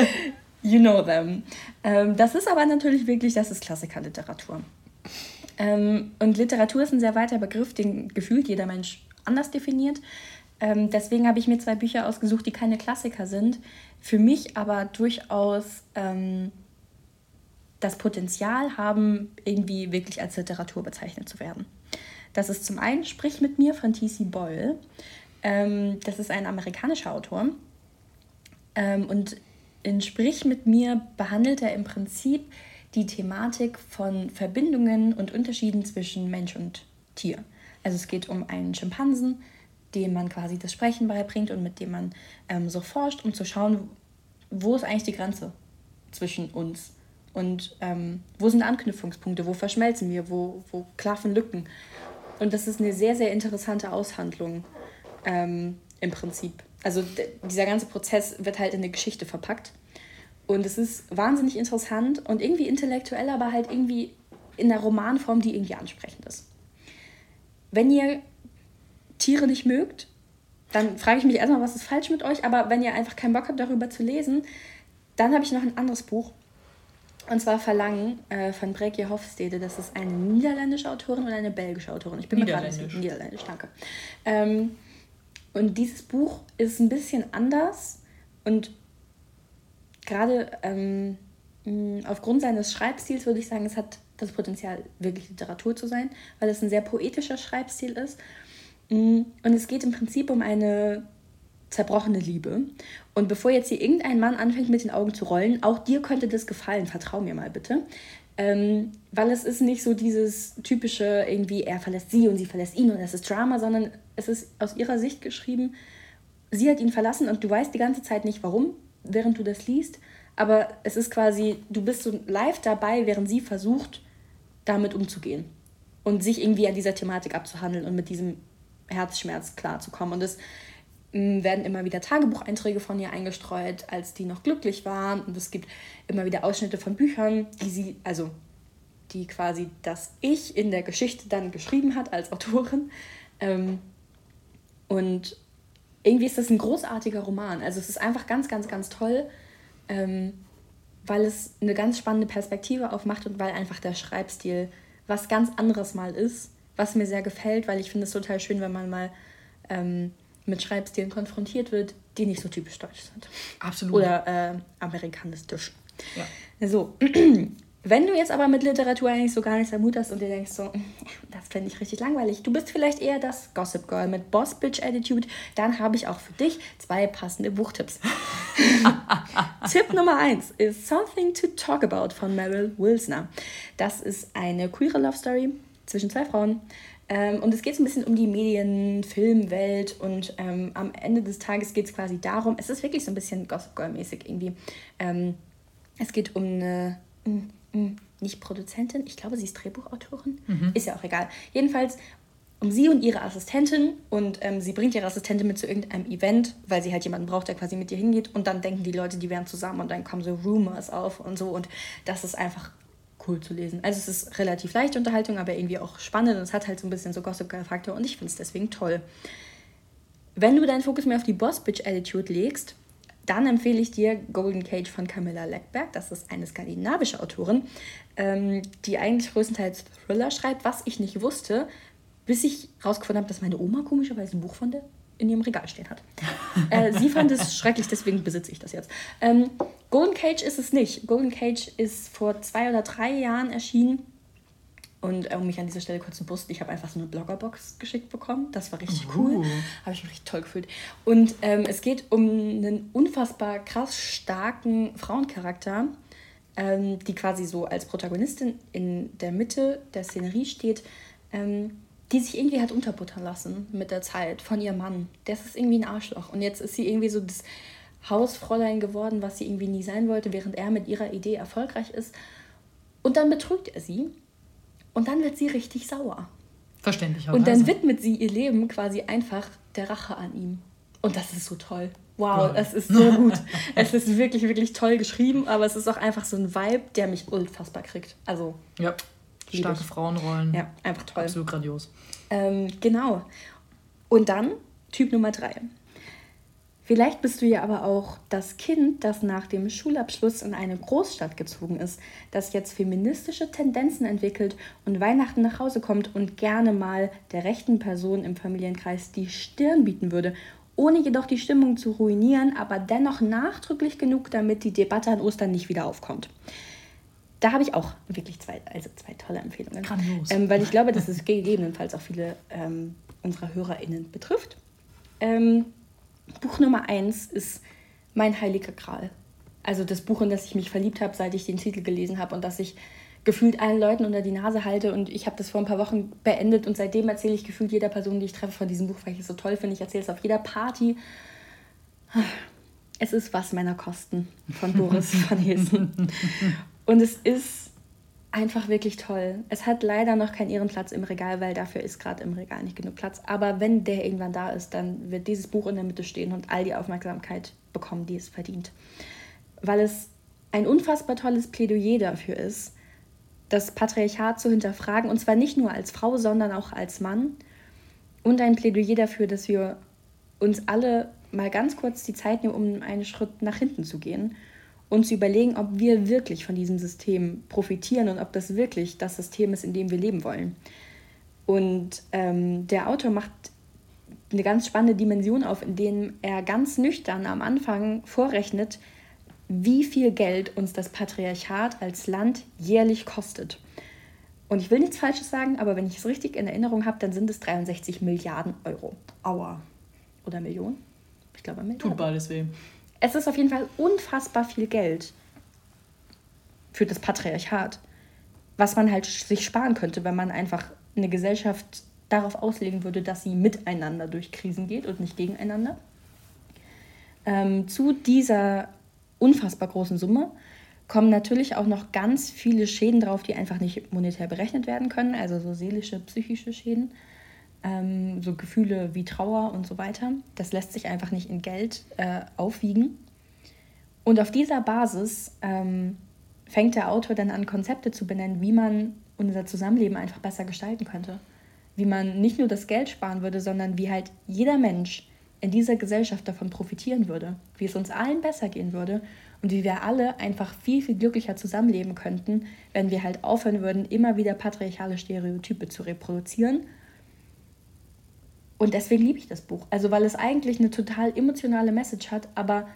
*laughs* you know them. Ähm, das ist aber natürlich wirklich, das ist Klassikerliteratur. Ähm, und Literatur ist ein sehr weiter Begriff, den gefühlt jeder Mensch anders definiert. Ähm, deswegen habe ich mir zwei Bücher ausgesucht, die keine Klassiker sind, für mich aber durchaus ähm, das Potenzial haben, irgendwie wirklich als Literatur bezeichnet zu werden. Das ist zum einen Sprich mit mir von T.C. Boyle. Ähm, das ist ein amerikanischer Autor. Ähm, und in Sprich mit mir behandelt er im Prinzip die Thematik von Verbindungen und Unterschieden zwischen Mensch und Tier. Also es geht um einen Schimpansen, dem man quasi das Sprechen beibringt und mit dem man ähm, so forscht, um zu schauen, wo ist eigentlich die Grenze zwischen uns? Und ähm, wo sind Anknüpfungspunkte? Wo verschmelzen wir? Wo, wo klaffen Lücken? Und das ist eine sehr, sehr interessante Aushandlung ähm, im Prinzip. Also dieser ganze Prozess wird halt in eine Geschichte verpackt. Und es ist wahnsinnig interessant und irgendwie intellektuell, aber halt irgendwie in der Romanform, die irgendwie ansprechend ist. Wenn ihr Tiere nicht mögt, dann frage ich mich erstmal, was ist falsch mit euch? Aber wenn ihr einfach keinen Bock habt, darüber zu lesen, dann habe ich noch ein anderes Buch. Und zwar Verlangen äh, von Brekje Hofstede. Das ist eine niederländische Autorin oder eine belgische Autorin. Ich bin mir gerade nicht. Niederländisch, danke. Ähm, und dieses Buch ist ein bisschen anders und gerade ähm, aufgrund seines Schreibstils würde ich sagen, es hat das Potenzial, wirklich Literatur zu sein, weil es ein sehr poetischer Schreibstil ist. Und es geht im Prinzip um eine zerbrochene Liebe. Und bevor jetzt hier irgendein Mann anfängt mit den Augen zu rollen, auch dir könnte das gefallen, vertrau mir mal bitte. Ähm, weil es ist nicht so dieses typische, irgendwie, er verlässt sie und sie verlässt ihn und es ist Drama, sondern es ist aus ihrer Sicht geschrieben, sie hat ihn verlassen und du weißt die ganze Zeit nicht warum, während du das liest, aber es ist quasi, du bist so live dabei, während sie versucht, damit umzugehen und sich irgendwie an dieser Thematik abzuhandeln und mit diesem Herzschmerz klarzukommen. Und mm, werden immer wieder Tagebucheinträge von ihr eingestreut, als die noch glücklich war. Und es gibt immer wieder Ausschnitte von Büchern, die sie, also die quasi das Ich in der Geschichte dann geschrieben hat als Autorin. Ähm, und irgendwie ist das ein großartiger Roman. Also es ist einfach ganz, ganz, ganz toll, ähm, weil es eine ganz spannende Perspektive aufmacht und weil einfach der Schreibstil was ganz anderes mal ist, was mir sehr gefällt, weil ich finde es total schön, wenn man mal ähm, mit Schreibstilen konfrontiert wird, die nicht so typisch deutsch sind. Absolut. Oder äh, amerikanistisch. Ja. So, *clears throat* Wenn du jetzt aber mit Literatur eigentlich so gar nichts am hast und dir denkst so, *laughs* das fände ich richtig langweilig, du bist vielleicht eher das Gossip Girl mit Boss Bitch Attitude, dann habe ich auch für dich zwei passende Buchtipps. *laughs* Tipp Nummer eins ist Something to Talk About von Meryl Wilsner. Das ist eine queere Love Story zwischen zwei Frauen. Ähm, und es geht so ein bisschen um die Medien, Filmwelt und ähm, am Ende des Tages geht es quasi darum, es ist wirklich so ein bisschen Gossip Girl-mäßig irgendwie. Ähm, es geht um eine hm, hm, nicht Produzentin, ich glaube, sie ist Drehbuchautorin. Mhm. Ist ja auch egal. Jedenfalls um sie und ihre Assistentin und ähm, sie bringt ihre Assistentin mit zu irgendeinem Event, weil sie halt jemanden braucht, der quasi mit ihr hingeht und dann denken die Leute, die wären zusammen und dann kommen so Rumors auf und so und das ist einfach cool zu lesen. Also es ist relativ leichte Unterhaltung, aber irgendwie auch spannend und es hat halt so ein bisschen so Gossip Girl Faktor und ich finde es deswegen toll. Wenn du deinen Fokus mehr auf die Boss Bitch Attitude legst, dann empfehle ich dir Golden Cage von Camilla Leckberg. Das ist eine skandinavische Autorin, ähm, die eigentlich größtenteils Thriller schreibt, was ich nicht wusste, bis ich rausgefunden habe, dass meine Oma komischerweise ein Buch von der in ihrem Regal stehen hat. äh, sie fand es schrecklich, deswegen besitze ich das jetzt. Ähm, Golden Cage ist es nicht. Golden Cage ist vor zwei oder drei Jahren erschienen und äh, um mich an dieser Stelle kurz zu brüsten, ich habe einfach so eine Bloggerbox geschickt bekommen. Das war richtig uh. cool. Habe ich mich richtig toll gefühlt. Und ähm, es geht um einen unfassbar krass starken Frauencharakter, ähm, die quasi so als Protagonistin in der Mitte der Szenerie steht, ähm, die sich irgendwie hat unterbuttern lassen mit der Zeit von ihrem Mann. Das ist irgendwie ein Arschloch. Und jetzt ist sie irgendwie so das Hausfräulein geworden, was sie irgendwie nie sein wollte, während er mit ihrer Idee erfolgreich ist. Und dann betrügt er sie und dann wird sie richtig sauer. Verständlich. Und dann widmet sie ihr Leben quasi einfach der Rache an ihm. Und das ist so toll. Wow, es ist so *laughs* gut. es ist wirklich, wirklich toll geschrieben, aber es ist auch einfach so ein Vibe, der mich unfassbar kriegt. Also. Ja. Starke Frauenrollen. Ja, einfach toll. Absolut grandios. Ähm, genau. Und dann Typ Nummer drei. Vielleicht bist du ja aber auch das Kind, das nach dem Schulabschluss in eine Großstadt gezogen ist, das jetzt feministische Tendenzen entwickelt und Weihnachten nach Hause kommt und gerne mal der rechten Person im Familienkreis die Stirn bieten würde, ohne jedoch die Stimmung zu ruinieren, aber dennoch nachdrücklich genug, damit die Debatte an Ostern nicht wieder aufkommt. Da habe ich auch wirklich zwei, also zwei tolle Empfehlungen. Grandios. Ähm, weil ich glaube, dass es gegebenenfalls auch viele ähm, unserer HörerInnen betrifft. Ähm, Buch Nummer eins ist Mein Heiliger Gral. Also das Buch, in das ich mich verliebt habe, seit ich den Titel gelesen habe und das ich gefühlt allen Leuten unter die Nase halte. Und ich habe das vor ein paar Wochen beendet und seitdem erzähle ich gefühlt jeder Person, die ich treffe, von diesem Buch, weil ich es so toll finde. Ich erzähle es auf jeder Party. Es ist Was Männer kosten von Boris *laughs* van Hessen. Und es ist einfach wirklich toll. Es hat leider noch keinen Ehrenplatz im Regal, weil dafür ist gerade im Regal nicht genug Platz. Aber wenn der irgendwann da ist, dann wird dieses Buch in der Mitte stehen und all die Aufmerksamkeit bekommen, die es verdient. Weil es ein unfassbar tolles Plädoyer dafür ist, das Patriarchat zu hinterfragen. Und zwar nicht nur als Frau, sondern auch als Mann. Und ein Plädoyer dafür, dass wir uns alle mal ganz kurz die Zeit nehmen, um einen Schritt nach hinten zu gehen und zu überlegen, ob wir wirklich von diesem System profitieren und ob das wirklich das System ist, in dem wir leben wollen. Und ähm, der Autor macht eine ganz spannende Dimension auf, indem er ganz nüchtern am Anfang vorrechnet, wie viel Geld uns das Patriarchat als Land jährlich kostet. Und ich will nichts Falsches sagen, aber wenn ich es richtig in Erinnerung habe, dann sind es 63 Milliarden Euro. Aua. Oder Millionen? Ich glaube Milliarden. Tut beides weh es ist auf jeden Fall unfassbar viel Geld für das Patriarchat, was man halt sich sparen könnte, wenn man einfach eine Gesellschaft darauf auslegen würde, dass sie miteinander durch Krisen geht und nicht gegeneinander. Ähm, zu dieser unfassbar großen Summe kommen natürlich auch noch ganz viele Schäden drauf, die einfach nicht monetär berechnet werden können, also so seelische, psychische Schäden ähm, so Gefühle wie Trauer und so weiter. Das lässt sich einfach nicht in Geld äh, aufwiegen. Und auf dieser Basis ähm, fängt der Autor dann an, Konzepte zu benennen, wie man unser Zusammenleben einfach besser gestalten könnte. Wie man nicht nur das Geld sparen würde, sondern wie halt jeder Mensch in dieser Gesellschaft davon profitieren würde, wie es uns allen besser gehen würde und wie wir alle einfach viel, viel glücklicher zusammenleben könnten, wenn wir halt aufhören würden, immer wieder patriarchale Stereotype zu reproduzieren und deswegen liebe ich das Buch. Also, weil es eigentlich eine total emotionale Message hat, aber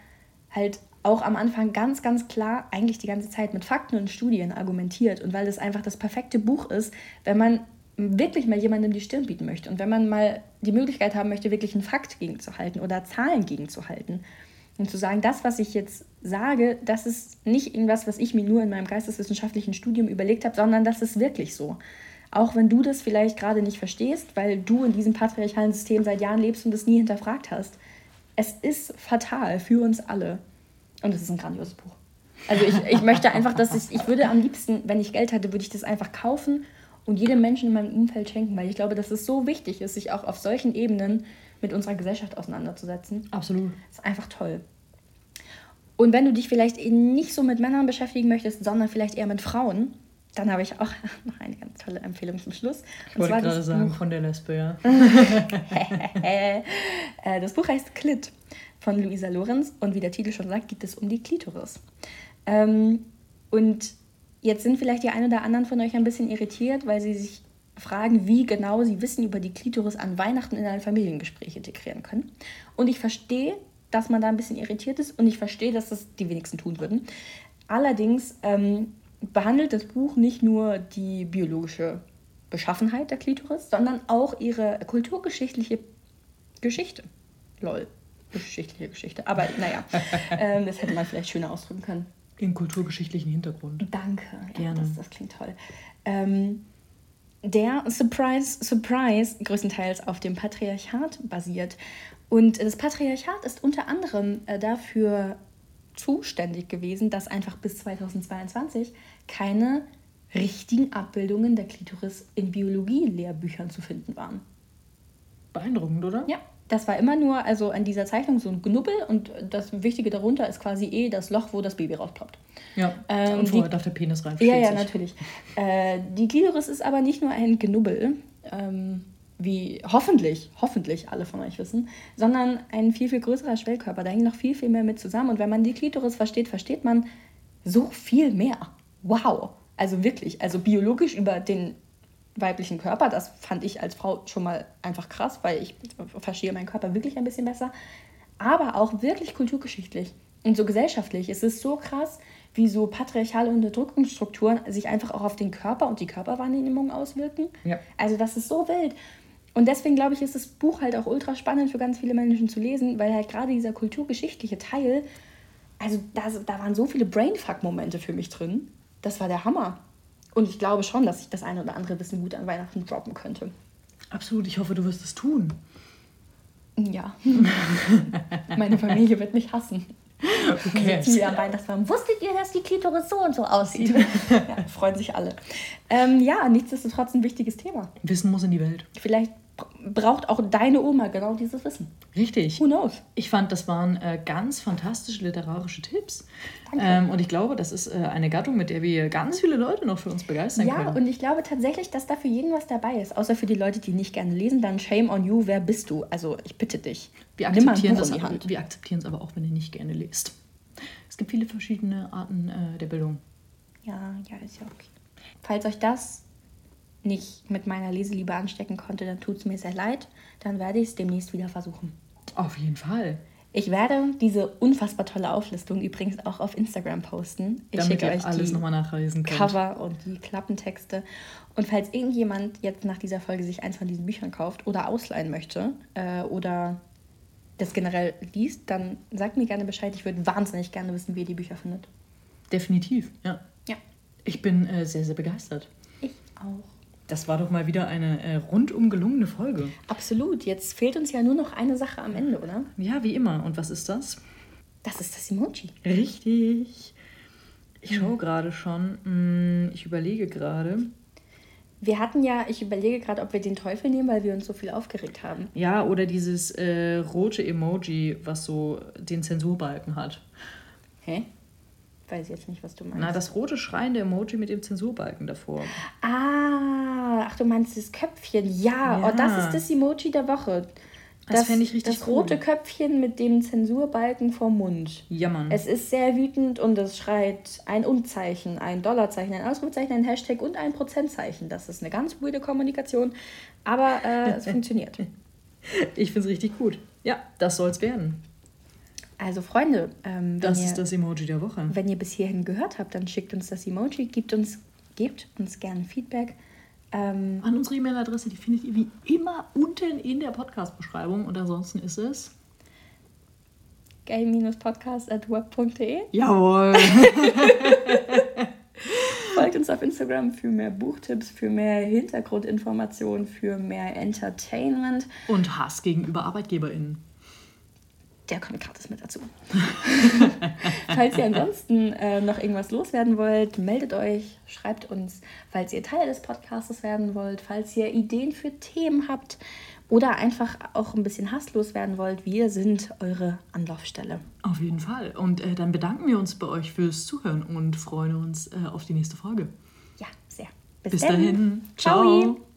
halt auch am Anfang ganz, ganz klar eigentlich die ganze Zeit mit Fakten und Studien argumentiert. Und weil es einfach das perfekte Buch ist, wenn man wirklich mal jemandem die Stirn bieten möchte und wenn man mal die Möglichkeit haben möchte, wirklich einen Fakt gegenzuhalten oder Zahlen gegenzuhalten. Und zu sagen, das, was ich jetzt sage, das ist nicht irgendwas, was ich mir nur in meinem geisteswissenschaftlichen Studium überlegt habe, sondern das ist wirklich so. Auch wenn du das vielleicht gerade nicht verstehst, weil du in diesem patriarchalen System seit Jahren lebst und es nie hinterfragt hast. Es ist fatal für uns alle. Und es ist ein grandioses Buch. Also ich, ich möchte einfach, dass ich, ich würde am liebsten, wenn ich Geld hätte, würde ich das einfach kaufen und jedem Menschen in meinem Umfeld schenken, weil ich glaube, dass es so wichtig ist, sich auch auf solchen Ebenen mit unserer Gesellschaft auseinanderzusetzen. Absolut. Das ist einfach toll. Und wenn du dich vielleicht nicht so mit Männern beschäftigen möchtest, sondern vielleicht eher mit Frauen, dann habe ich auch *laughs* noch eine ganz tolle Empfehlung zum Schluss. Ich wollte gerade sagen, Buch, von der Lesbe, ja. *laughs* *laughs* Äh, das Buch heißt Klit von Luisa Lorenz und wie der Titel schon sagt, geht es um die Klitoris. Ähm, und jetzt sind vielleicht die ein oder anderen von euch ein bisschen irritiert, weil sie sich fragen, wie genau sie Wissen über die Klitoris an Weihnachten in ein Familiengespräch integrieren können. Und ich verstehe, dass man da ein bisschen irritiert ist und ich verstehe, dass das die wenigsten tun würden. Allerdings ähm, behandelt das Buch nicht nur die biologische Beschaffenheit der Klitoris, sondern auch ihre kulturgeschichtliche Geschichte. Lol, geschichtliche Geschichte. Aber naja, *laughs* ähm, das hätte man vielleicht schöner ausdrücken können. Den kulturgeschichtlichen Hintergrund. Danke. Gerne. Ja, das, das, klingt toll. Ähm, der Surprise, Surprise größtenteils auf dem Patriarchat basiert. Und das Patriarchat ist unter anderem äh, dafür zuständig gewesen, dass einfach bis 2022 keine richtigen Abbildungen der Klitoris in Biologie-Lehrbüchern zu finden waren. Beeindruckend, oder? Ja, das war immer nur, also an dieser Zeichnung so ein Knubbel und das Wichtige darunter ist quasi eh das Loch, wo das Baby rausploppt. Ja, ähm, und vorher darf der Penis rein. Ja, ja, sich. natürlich. Äh, die Klitoris ist aber nicht nur ein Knubbel, ähm, wie hoffentlich, hoffentlich alle von euch wissen, sondern ein viel, viel größerer Schwellkörper. Da hängt noch viel, viel mehr mit zusammen. Und wenn man die Klitoris versteht, versteht man so viel mehr. Wow. Also wirklich, also biologisch über den weiblichen Körper, das fand ich als Frau schon mal einfach krass, weil ich verstehe meinen Körper wirklich ein bisschen besser. Aber auch wirklich kulturgeschichtlich und so gesellschaftlich. Es ist so krass, wie so patriarchale Unterdrückungsstrukturen sich einfach auch auf den Körper und die Körperwahrnehmung auswirken. Ja. Also das ist so wild. Und deswegen glaube ich, ist das Buch halt auch ultra spannend für ganz viele Menschen zu lesen, weil halt gerade dieser kulturgeschichtliche Teil, also da, da waren so viele Brainfuck-Momente für mich drin. Das war der Hammer. Und ich glaube schon, dass ich das eine oder andere Wissen gut an Weihnachten droppen könnte. Absolut, ich hoffe, du wirst es tun. Ja. *laughs* Meine Familie wird mich hassen. Okay. Wir am Weihnachtsbaum. Wusstet ihr, dass die Klitoris so und so aussieht? *laughs* ja, freuen sich alle. Ähm, ja, nichtsdestotrotz ein wichtiges Thema. Wissen muss in die Welt. Vielleicht braucht auch deine Oma genau dieses Wissen. Richtig. Who knows? Ich fand, das waren äh, ganz fantastische literarische Tipps. Ähm, und ich glaube, das ist äh, eine Gattung, mit der wir ganz viele Leute noch für uns begeistern ja, können. Ja, und ich glaube tatsächlich, dass da für jeden was dabei ist. Außer für die Leute, die nicht gerne lesen, dann shame on you, wer bist du? Also ich bitte dich. Wir akzeptieren, das aber, wir akzeptieren es aber auch, wenn ihr nicht gerne lest. Es gibt viele verschiedene Arten äh, der Bildung. Ja, ja, ist ja okay. Falls euch das nicht mit meiner Leseliebe anstecken konnte, dann tut es mir sehr leid. Dann werde ich es demnächst wieder versuchen. Auf jeden Fall. Ich werde diese unfassbar tolle Auflistung übrigens auch auf Instagram posten. Ich Damit schicke euch alles nochmal nachlesen könnt. Cover und die Klappentexte. Und falls irgendjemand jetzt nach dieser Folge sich eins von diesen Büchern kauft oder ausleihen möchte äh, oder das generell liest, dann sagt mir gerne Bescheid. Ich würde wahnsinnig gerne wissen, wie ihr die Bücher findet. Definitiv, ja. Ja. Ich bin äh, sehr, sehr begeistert. Ich auch. Das war doch mal wieder eine äh, rundum gelungene Folge. Absolut. Jetzt fehlt uns ja nur noch eine Sache am Ende, oder? Ja, wie immer. Und was ist das? Das ist das Emoji. Richtig. Ich schaue gerade schon. Hm, ich überlege gerade. Wir hatten ja, ich überlege gerade, ob wir den Teufel nehmen, weil wir uns so viel aufgeregt haben. Ja, oder dieses äh, rote Emoji, was so den Zensurbalken hat. Hä? Weiß jetzt nicht, was du meinst. Na, das rote schreiende Emoji mit dem Zensurbalken davor. Ah, ach, du meinst das Köpfchen. Ja, ja. Oh, das ist das Emoji der Woche. Das, das fände ich richtig Das rote cool. Köpfchen mit dem Zensurbalken vorm Mund. Ja, Mann. Es ist sehr wütend und es schreit ein Und-Zeichen, ein Dollarzeichen, ein Ausrufezeichen, ein Hashtag und ein Prozentzeichen. Das ist eine ganz weirde Kommunikation, aber äh, es *laughs* funktioniert. Ich finde es richtig gut. Ja, das soll es werden. Also Freunde, ähm, das ihr, ist das Emoji der Woche. Wenn ihr bis hierhin gehört habt, dann schickt uns das Emoji, gebt uns, gebt uns gerne Feedback. Ähm, An unsere E-Mail-Adresse, die findet ihr wie immer unten in der Podcast-Beschreibung und ansonsten ist es gay-podcast.web.de Jawohl! *laughs* Folgt uns auf Instagram für mehr Buchtipps, für mehr Hintergrundinformationen, für mehr Entertainment. Und Hass gegenüber ArbeitgeberInnen der kommt gratis mit dazu. *laughs* falls ihr ansonsten äh, noch irgendwas loswerden wollt, meldet euch, schreibt uns, falls ihr Teil des Podcasts werden wollt, falls ihr Ideen für Themen habt oder einfach auch ein bisschen hasslos werden wollt. Wir sind eure Anlaufstelle. Auf jeden Fall. Und äh, dann bedanken wir uns bei euch fürs Zuhören und freuen uns äh, auf die nächste Folge. Ja, sehr. Bis, Bis dahin. Ciao. Ciao.